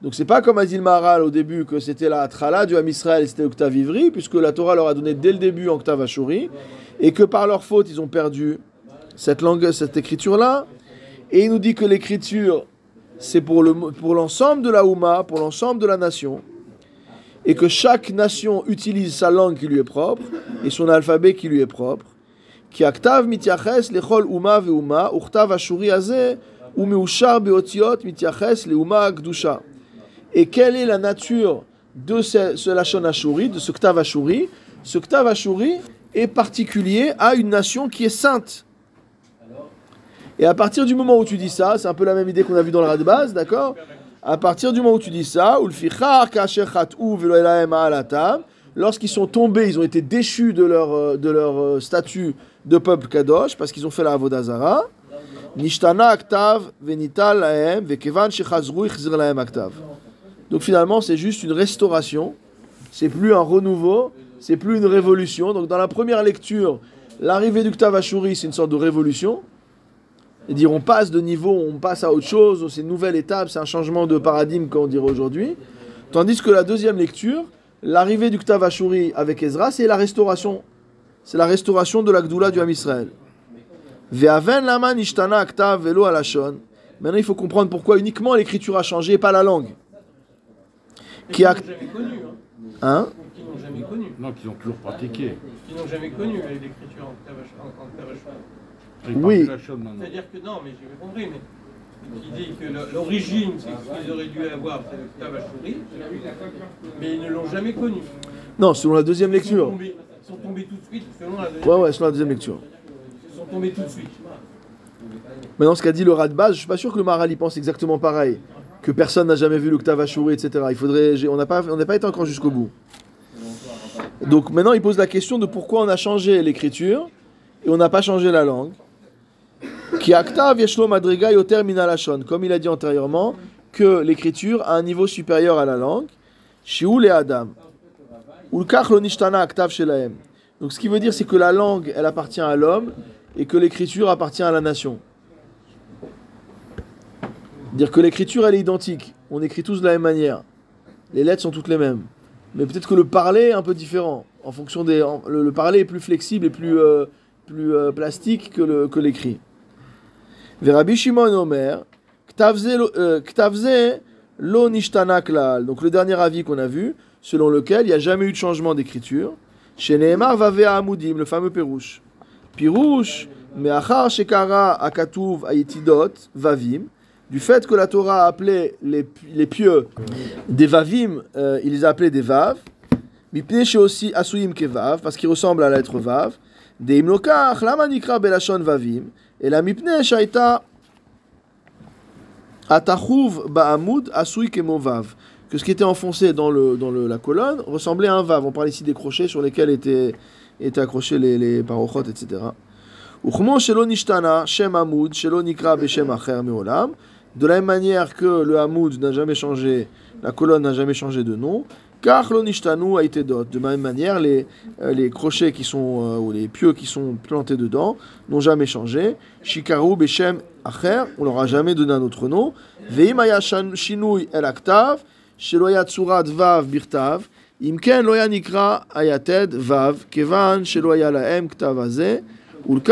Donc c'est pas comme a dit le Maharal au début que c'était la Atrala du Hamisraël, c'était Octavivri, puisque la Torah leur a donné dès le début Octave Ashuri, et que par leur faute ils ont perdu cette langue, cette écriture-là. Et il nous dit que l'écriture, c'est pour l'ensemble le, pour de la Houma, pour l'ensemble de la nation, et que chaque nation utilise sa langue qui lui est propre, et son alphabet qui lui est propre. Qui Octave mitiaches lechol Houma ve Houma, Ashuri azeh, beotiot mitiaches le et quelle est la nature de ce, ce Lachon de ce Ktav Ashuri Ce Ktav Ashuri est particulier à une nation qui est sainte. Et à partir du moment où tu dis ça, c'est un peu la même idée qu'on a vu dans la base, d'accord? À partir du moment où tu dis ça, lorsqu'ils sont tombés, ils ont été déchus de leur, euh, de leur euh, statut de peuple kadosh, parce qu'ils ont fait la avodazara, nishtana aktav venital lahem vekevan shechazru ichzir lahem aktav. Donc finalement, c'est juste une restauration, c'est plus un renouveau, c'est plus une révolution. Donc dans la première lecture, l'arrivée du Ktav Ashuri, c'est une sorte de révolution. Et dire on passe de niveau, on passe à autre chose, c'est une nouvelle étape, c'est un changement de paradigme qu'on dirait aujourd'hui. Tandis que la deuxième lecture, l'arrivée du Ktav Ashuri avec Ezra, c'est la restauration. C'est la restauration de la Gdoula du Ham Israël. Ve'aven lama nishtana velo alashon. Maintenant, il faut comprendre pourquoi uniquement l'écriture a changé et pas la langue. Qui qui a- n'ont jamais connu, hein. Hein Qui n'ont jamais connu. Non, qu'ils ont toujours pratiqué. Qui n'ont jamais connu euh, l'écriture en parlent Oui. C'est-à-dire que non, mais j'ai bien compris, mais qui dit que le- l'origine, c'est ce qu'ils auraient dû avoir, c'est l'octave Ashuri, mais ils ne l'ont jamais connu. Non, selon la deuxième Ils sont, lecture. tombés, ils sont tombés tout de suite, selon la deuxième. Ouais, ouais, selon la deuxième lecture. Ils sont tombés tout de suite. Maintenant, ce qu'a dit le rat de base, je suis pas sûr que le Maral y pense exactement pareil. Que personne n'a jamais vu le Ktav Ashuri, etc. Il faudrait, on n'a pas, on pas été encore jusqu'au bout. Donc maintenant, il pose la question de pourquoi on a changé l'écriture et on n'a pas changé la langue. Qui madriga yoter. Comme il a dit antérieurement, que l'écriture a un niveau supérieur à la langue. Shiul et Adam. Donc ce qui veut dire, c'est que la langue, elle appartient à l'homme et que l'écriture appartient à la nation. Dire que l'écriture elle est identique, on écrit tous de la même manière. Les lettres sont toutes les mêmes. Mais peut-être que le parler est un peu différent. En fonction des, le, le parler est plus flexible et plus, euh, plus euh, plastique que que l'écrit. Verabi Shimon Omer, Ktavze lo- euh, Ktavze lo nishtana klal. Donc le dernier avis qu'on a vu, selon lequel il n'y a jamais eu de changement d'écriture. Chez Nehemar Vavea Amudim, le fameux Pérouche. Pirouche, Meachar Shekara Akatuv Ayetidot Vavim, du fait que la Torah a appelé les, les pieux des Vavim, euh, il les a appelés des Vav, Mipne aussi Asuyim Kevav, parce qu'ils ressemblent à la lettre Vav, des Imlokach, Lama Nikra Belashon Vavim, et la Mipne Shaita Atachuv Ba'amud Asuy Kemo Vav. que ce qui était enfoncé dans, le, dans le- la colonne ressemblait à un vav. On parle ici des crochets sur lesquels étaient, étaient accrochés les, les parochot, etc. וכמו שלא נשתנה שם עמוד שלא נקרא בשם אחר מעולם, de la même manière que le Hamoud n'a jamais changé, la colonne n'a jamais changé de nom, car l'onishtanu a été d'autres. De la même manière, les, euh, les crochets qui sont, euh, ou les pieux qui sont plantés dedans n'ont jamais changé. Shikaru, Beshem, Acher, on leur a jamais donné un autre nom. Veimaya Shinui El Aktav, Sheloya Tsurat Vav Birtav, Imken Loya Nikra Ayated Vav, Kevan Sheloya Laem Ktavazeh, donc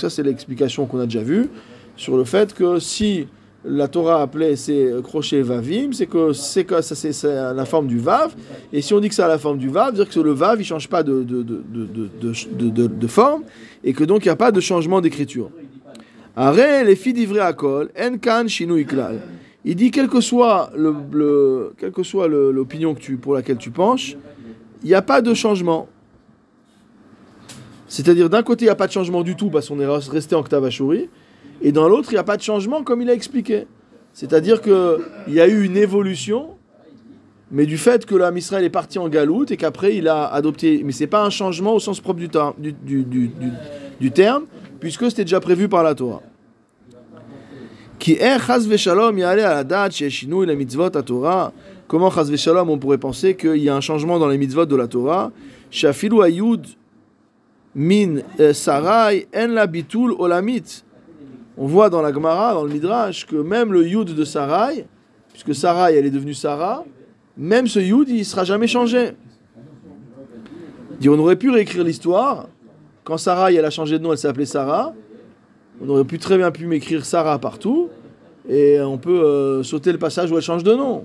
ça c'est l'explication qu'on a déjà vue sur le fait que si la Torah appelait ces crochets vavim, c'est que c'est ça c'est la forme du vav. Et si on dit que c'est à la forme du vav, dire que le vav il change pas de de, de, de, de forme et que donc il n'y a pas de changement d'écriture. les filles d'ivré à enkan. Il dit quelle que soit le, le soit l'opinion que tu pour laquelle tu penches, il n'y a pas de changement. C'est-à-dire d'un côté il n'y a pas de changement du tout parce qu'on est resté en Ktavashuri, et dans l'autre il n'y a pas de changement comme il a expliqué. C'est-à-dire que il y a eu une évolution, mais du fait que l'âme Israël est parti en galoute et qu'après il a adopté, mais c'est pas un changement au sens propre du, ter- du, du- du- du- du terme, puisque c'était déjà prévu par la Torah. Qui Torah. Comment on pourrait penser qu'il y a un changement dans les mitzvot de la Torah? Min sarai en la bitul olamit. On voit dans la Gemara, dans le Midrash, que même le yud de Sarai, puisque Sarai elle est devenue Sarah, même ce yud il sera jamais changé. On aurait pu réécrire l'histoire. Quand Sarai elle a changé de nom, elle s'appelait Sarah. On aurait pu très bien pu m'écrire Sarah partout. Et on peut euh, sauter le passage où elle change de nom.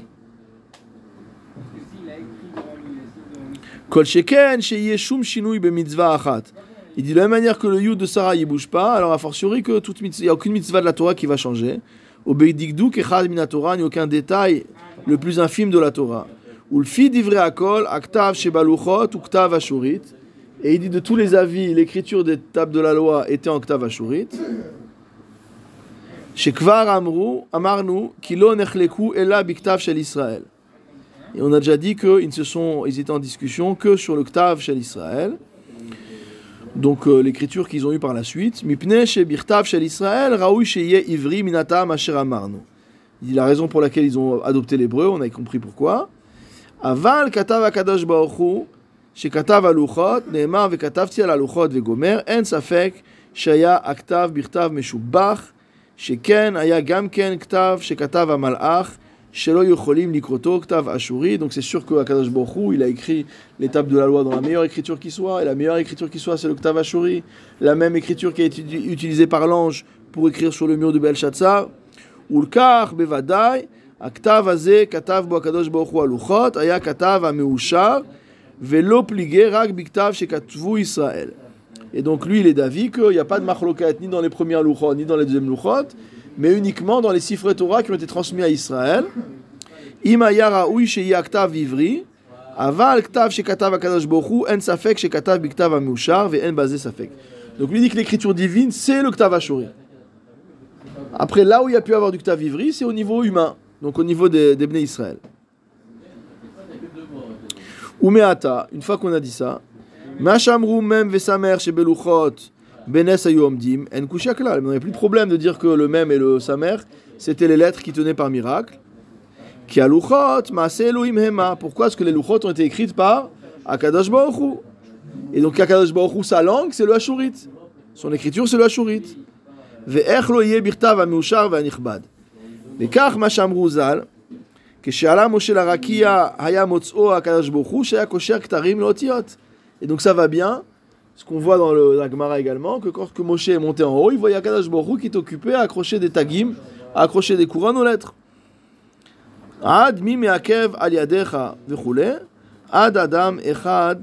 Kol sheken sheyeh shum shinui b'mitzvah achat. Il dit de la même manière que le yud de Sarah il bouge pas, alors a fortiori que toute mitzvah- il n'y a aucune mitzvah de la Torah qui va changer. Au Beidikduk echad min Torah, il n'y a aucun détail le plus infime de la Torah. Ou le fi divrei akol, aktav shebaluchot, ou ktav ashurit. Et il dit de tous les avis, l'écriture des tables de la loi était en ktav ashurit. Shekvar amru, amarnu, kilo nechleku ela biktav shel Israël. Et on a déjà dit qu'ils se sont, ils étaient en discussion que sur l'octave chez Israël. Donc euh, l'écriture qu'ils ont eue par la suite. Mipne chez Birtav chez Israël, Raoui chez Ivri Minata Masher La raison pour laquelle ils ont adopté l'hébreu, on a compris pourquoi. Aval Katav Akadosh Baochu, chez Katav Aluchot, Neymar ve Katavti al Aluchot ve Gomer, En Safek, Shaya Aktav Birtav Meshubach, Sheken, Aya Gamken Ktav, chez Katav Amalach, Donc c'est sûr qu'Akadosh Baruch Hu, il a écrit l'étape de la loi dans la meilleure écriture qui soit, et la meilleure écriture qui soit, c'est le Ktav Ashuri, la même écriture qui a été utilisée par l'ange pour écrire sur le mur de Belshazzar. ולכך בוודאי, הכתב הזה כתב בו הקדוש ברוך הוא הלוחות, היה כתב המאושר, ולא פליגי רק בכתב שכתבו ישראל. Et donc lui, il est d'avis qu'il n'y a pas de machloket ni dans les premières louchot, ni dans les deuxièmes louchot, mais uniquement dans les Sifre Torah qui ont été transmis à Israël. Imayara Uy Sheyaktav Ivri, Aval Ktav Shekatav Akadosh Bochu, En Safek Shekatav Biktav Amouchar, Ve En Bazé Safek. Donc lui dit que l'écriture divine, c'est le Ktav Ashuri. Après, là où il y a pu avoir du Ktav Ivri, c'est au niveau humain, donc au niveau des, des Bnei Israël. Umeata, une fois qu'on a dit ça, Machamru Mem Vesamer Shebeluchot, benes ayu omdim en kushia klal. Il n'y avait plus de problème de dire que le mem et le samer, c'était les lettres qui tenaient par miracle. Ki aluchot maase Elohim hema. Pourquoi est-ce que les luchot ont été écrites par Akadosh Baruch Hu Et donc Akadosh Baruch Hu, sa langue, c'est le Ashurit. Son écriture, c'est le Ashurit. Ve'ech lo yeh birtav המאושר והנכבד. וכך מה שאמרו ז"ל, כשעלה משה לרקיע היה מוצאו הקדוש ברוך הוא שהיה קושר כתרים לאותיות. Et donc ça va bien, ce qu'on voit dans, le, la Gemara également, que quand que Moshe est monté en haut, il voyait Akadash Borou qui est occupé à accrocher des tagim, à accrocher des couronnes aux lettres. Ad mi meakev aliadecha vechule, ad adam echad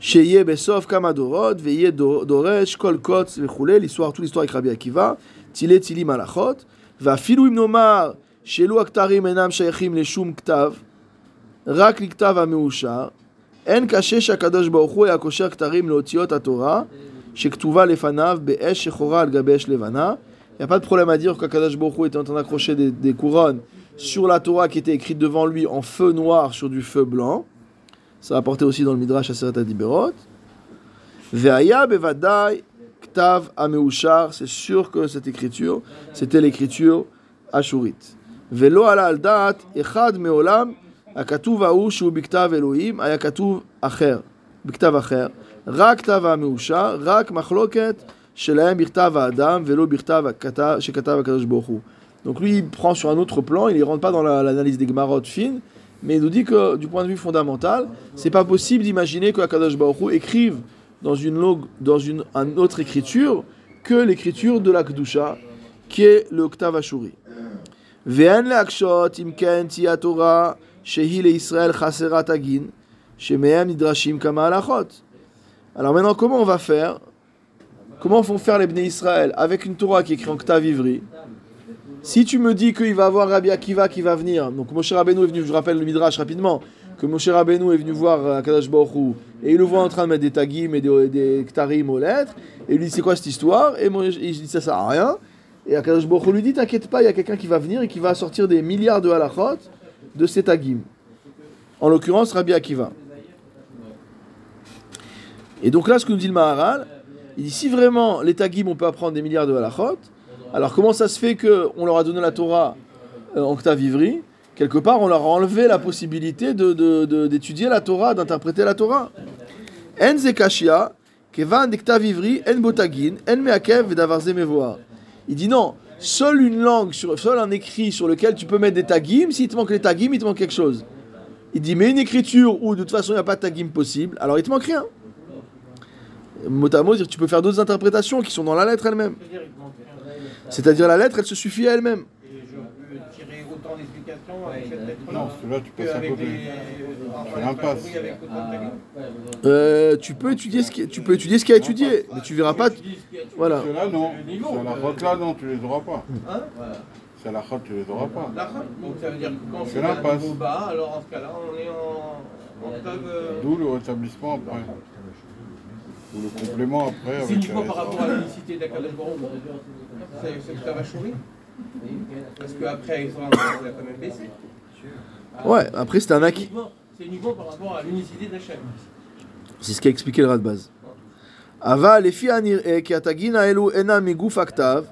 sheye besof kamadorot veye doresh kol kotz vechule, l'histoire, toute l'histoire avec Rabbi Akiva, tile tili malachot, va filu imnomar shelu aktarim enam shayachim leshum ktav, rak liktav ameusha, אין קשה שהקדוש ברוך הוא היה קושר כתרים לאותיות התורה שכתובה לפניו באש שחורה על גבי אש לבנה, Il n'y a pas de problème à dire qu'Akadash Baruch Hu était en train d'accrocher des, des couronnes sur la Torah qui était écrite devant lui en feu noir sur du feu blanc. Ça a apporté aussi dans le Midrash Aseret Adiberot. Ve'aya bevadai ktav ameushar. C'est sûr que cette écriture, c'était l'écriture ashurite. Ve'lo ala al da'at echad me'olam הכתוב ההוא שהוא בכתב אלוהים היה כתוב אחר, בכתב אחר, רק כתב המאושר, רק מחלוקת שלהם בכתב האדם ולא בכתב הכתב, שכתב הקדוש ברוך הוא. Donc lui, il prend sur un autre plan, il ne rentre pas dans la- l'analyse des Gemarot fines, mais il nous dit que du point de vue fondamental, c'est pas possible d'imaginer que Akadosh Baruch Hu écrive dans une langue, dans une, une autre écriture que l'écriture de la Kedusha, qui est le Ktav Ashuri. ואין להקשות אם כן Shehi Israël Chaserat Agin, Shemehem Nidrashim Kama Alachot. Alors maintenant, comment on va faire? Comment font faire les Bnei Israël avec une Torah qui est écrite en Ktav Ivri? Si tu me dis qu'il va avoir Rabbi Akiva qui va venir, donc Moshe Rabbeinu est venu, je rappelle le Midrash rapidement, que Moshe Rabbeinu est venu voir euh, Kadash Baruch et il le voit en train de mettre des tagim et des, ktarim aux lettres, et il lui dit c'est quoi cette histoire? Et moi, il dit ça sert à rien. Et Akadosh Baruch lui dit t'inquiète pas, il y a quelqu'un qui va venir et qui va sortir des milliards de halachot de ces tagim. En l'occurrence, Rabbi Akiva. Et donc là, ce que nous dit le Maharal, il dit si vraiment les tagim on peut apprendre des milliards de halachot, alors comment ça se fait qu'on leur a donné la Torah euh, en Ktav Ivri Quelque part, on leur a enlevé la possibilité de- d'étudier la Torah, d'interpréter la Torah? En zekashia, kevan en botagin, en meakev. Il dit non, seule une langue, sur, seul un écrit sur lequel tu peux mettre des tagim, s'il te manque les tagim, il te manque quelque chose. Il dit mais une écriture où de toute façon il n'y a pas de tagim possible, alors il te manque rien. Mot à mot, tu peux faire d'autres interprétations qui sont dans la lettre elle-même. C'est-à-dire la lettre, elle se suffit à elle-même. Et je peux tirer autant d'explications avec cette lettre-là Non, celui-là, tu passes à côté. Tu de tagim. Euh, tu peux étudier ce qui, tu peux étudier ce qui a étudié, mais tu verras pas. Voilà. Ceux-là, non. La euh, route là, non, tu les auras pas. Hein C'est à la route, tu les auras pas. La route, donc ça veut dire que quand c'est Cela un passe. niveau bas, alors en ce cas-là, on est en, octave. euh, D'où le rétablissement après. Ou le complément après C'est uniquement la par rapport à l'unicité d'Akadosh Baruch c'est que ça va chourir. Parce qu'après, Israël, on a quand même baissé. Ouais, après c'est un C'est acquis. uniquement- C'est uniquement par rapport à l'unicité d'Hachem. C'est ce qu'a expliqué le rat de base. Ava lefi הנראה כי התגין האלו אינם מגוף הכתב,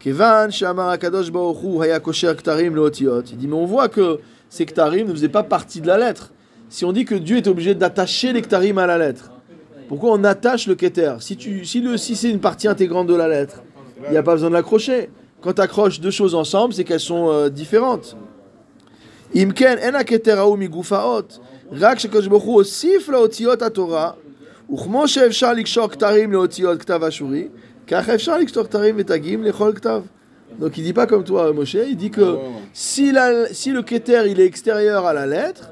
כיוון שאמר הקדוש ברוך הוא היה קושר כתרים לאותיות. Il dit mais on voit que ces ktarim ne faisaient pas partie de la lettre. Si on dit que Dieu est obligé d'attacher les ktarim à la lettre, pourquoi on attache le keter Si, tu, si, le, si c'est une partie intégrante de la lettre, il n'y a pas besoin de l'accrocher. Quand tu accroches deux choses ensemble, c'est qu'elles sont euh, différentes. אם כן, אין הכתר ההוא מגוף האות, רק שקדוש ברוך הוא הוסיף לאותיות התורה, וכמו שאפשר לקשור כתרים לאותיות כתב אשורי, ככה אפשר לקשור כתרים ותגים לכל כתב. Donc il dit pas comme toi Moshe, il dit que si, la- si le keter il est extérieur à la lettre,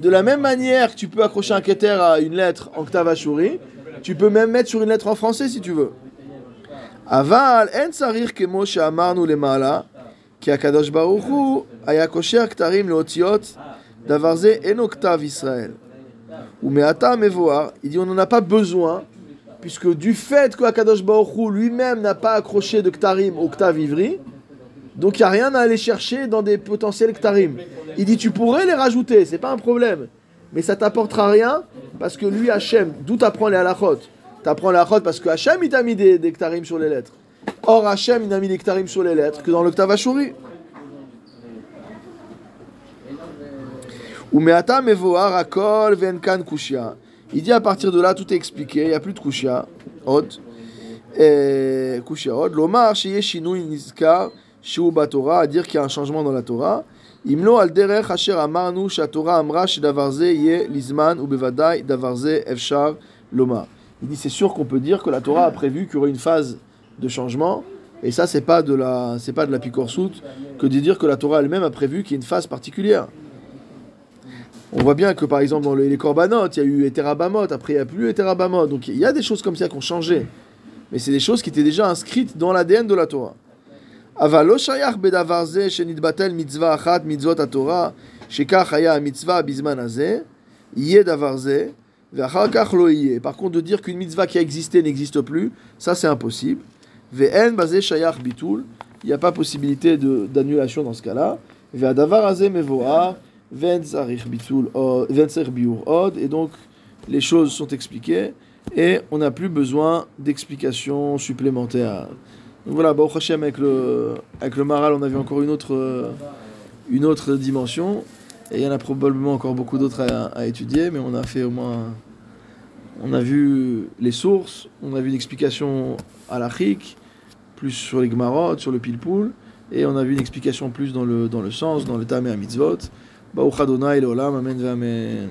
de la même manière que tu peux accrocher un keter à une lettre en ktav ashuri, tu peux même mettre sur une lettre en français si tu veux. אבל אין צריך כמו שאמרנו למעלה, כי הקדוש ברוך הוא היה קושר כתרים לאותיות, דבר זה אינו כתב ישראל. ומעתה מבואר, il dit on n'en a pas besoin, puisque du fait que Akadosh Baruch Hu lui-même n'a pas accroché de ktarim au ktav ivri, donc il n'y a rien à aller chercher dans des potentiels ktarim. Il dit tu pourrais les rajouter, c'est pas un problème, mais ça t'apportera rien, parce que lui, Hachem, d'où t'apprends les halachot T'apprends la chod parce que Hachem, il t'a mis des, des ktarim sur les lettres. Or, Hachem, il a mis des ktarim sur les lettres que dans le Ktavashuri. Venkan. Il dit à partir de là, tout est expliqué, il n'y a plus de kushia. Hot. Kushia hot. L'omar shiye shinui nizkar shiu batora, à dire qu'il y a un changement dans la Torah. Imlo al derech asher amarnu shatora amra shedavarze ye lizman ou bevadai davarze efshar l'omar. Il dit c'est sûr qu'on peut dire que la Torah a prévu qu'il y aurait une phase de changement. Et ça, c'est pas de la, c'est pas de la picorsoute que de dire que la Torah elle-même a prévu qu'il y ait une phase particulière. On voit bien que par exemple dans les Corbanotes, il y a eu Eterabamot, après il n'y a plus Eterabamot. Donc il y a des choses comme ça qui ont changé. Mais c'est des choses qui étaient déjà inscrites dans l'ADN de la Torah. mitzvah achat mitzvot Torah, par contre, de dire qu'une mitzvah qui a existé n'existe plus, ça c'est impossible. Ve'en basé shayach bitul, il n'y a pas possibilité d'annulation dans ce cas-là. Ve'adavar azé mevoar, ve'en zarich bitul biur od, et donc les choses sont expliquées et on n'a plus besoin d'explications supplémentaires. Donc voilà, Baruch Hashem avec le, avec le Maral, on avait encore une autre, euh, une autre dimension. Et il y en a probablement encore beaucoup d'autres à, à étudier, mais on a fait au moins. On a vu les sources, on a vu une explication à l'Achik, plus sur les Gmarot, sur le Pilpoul, et on a vu une explication plus dans le, dans le sens, dans le Tam et la Mitzvot. Baruch Adonai, Leolam, Amen, Amen.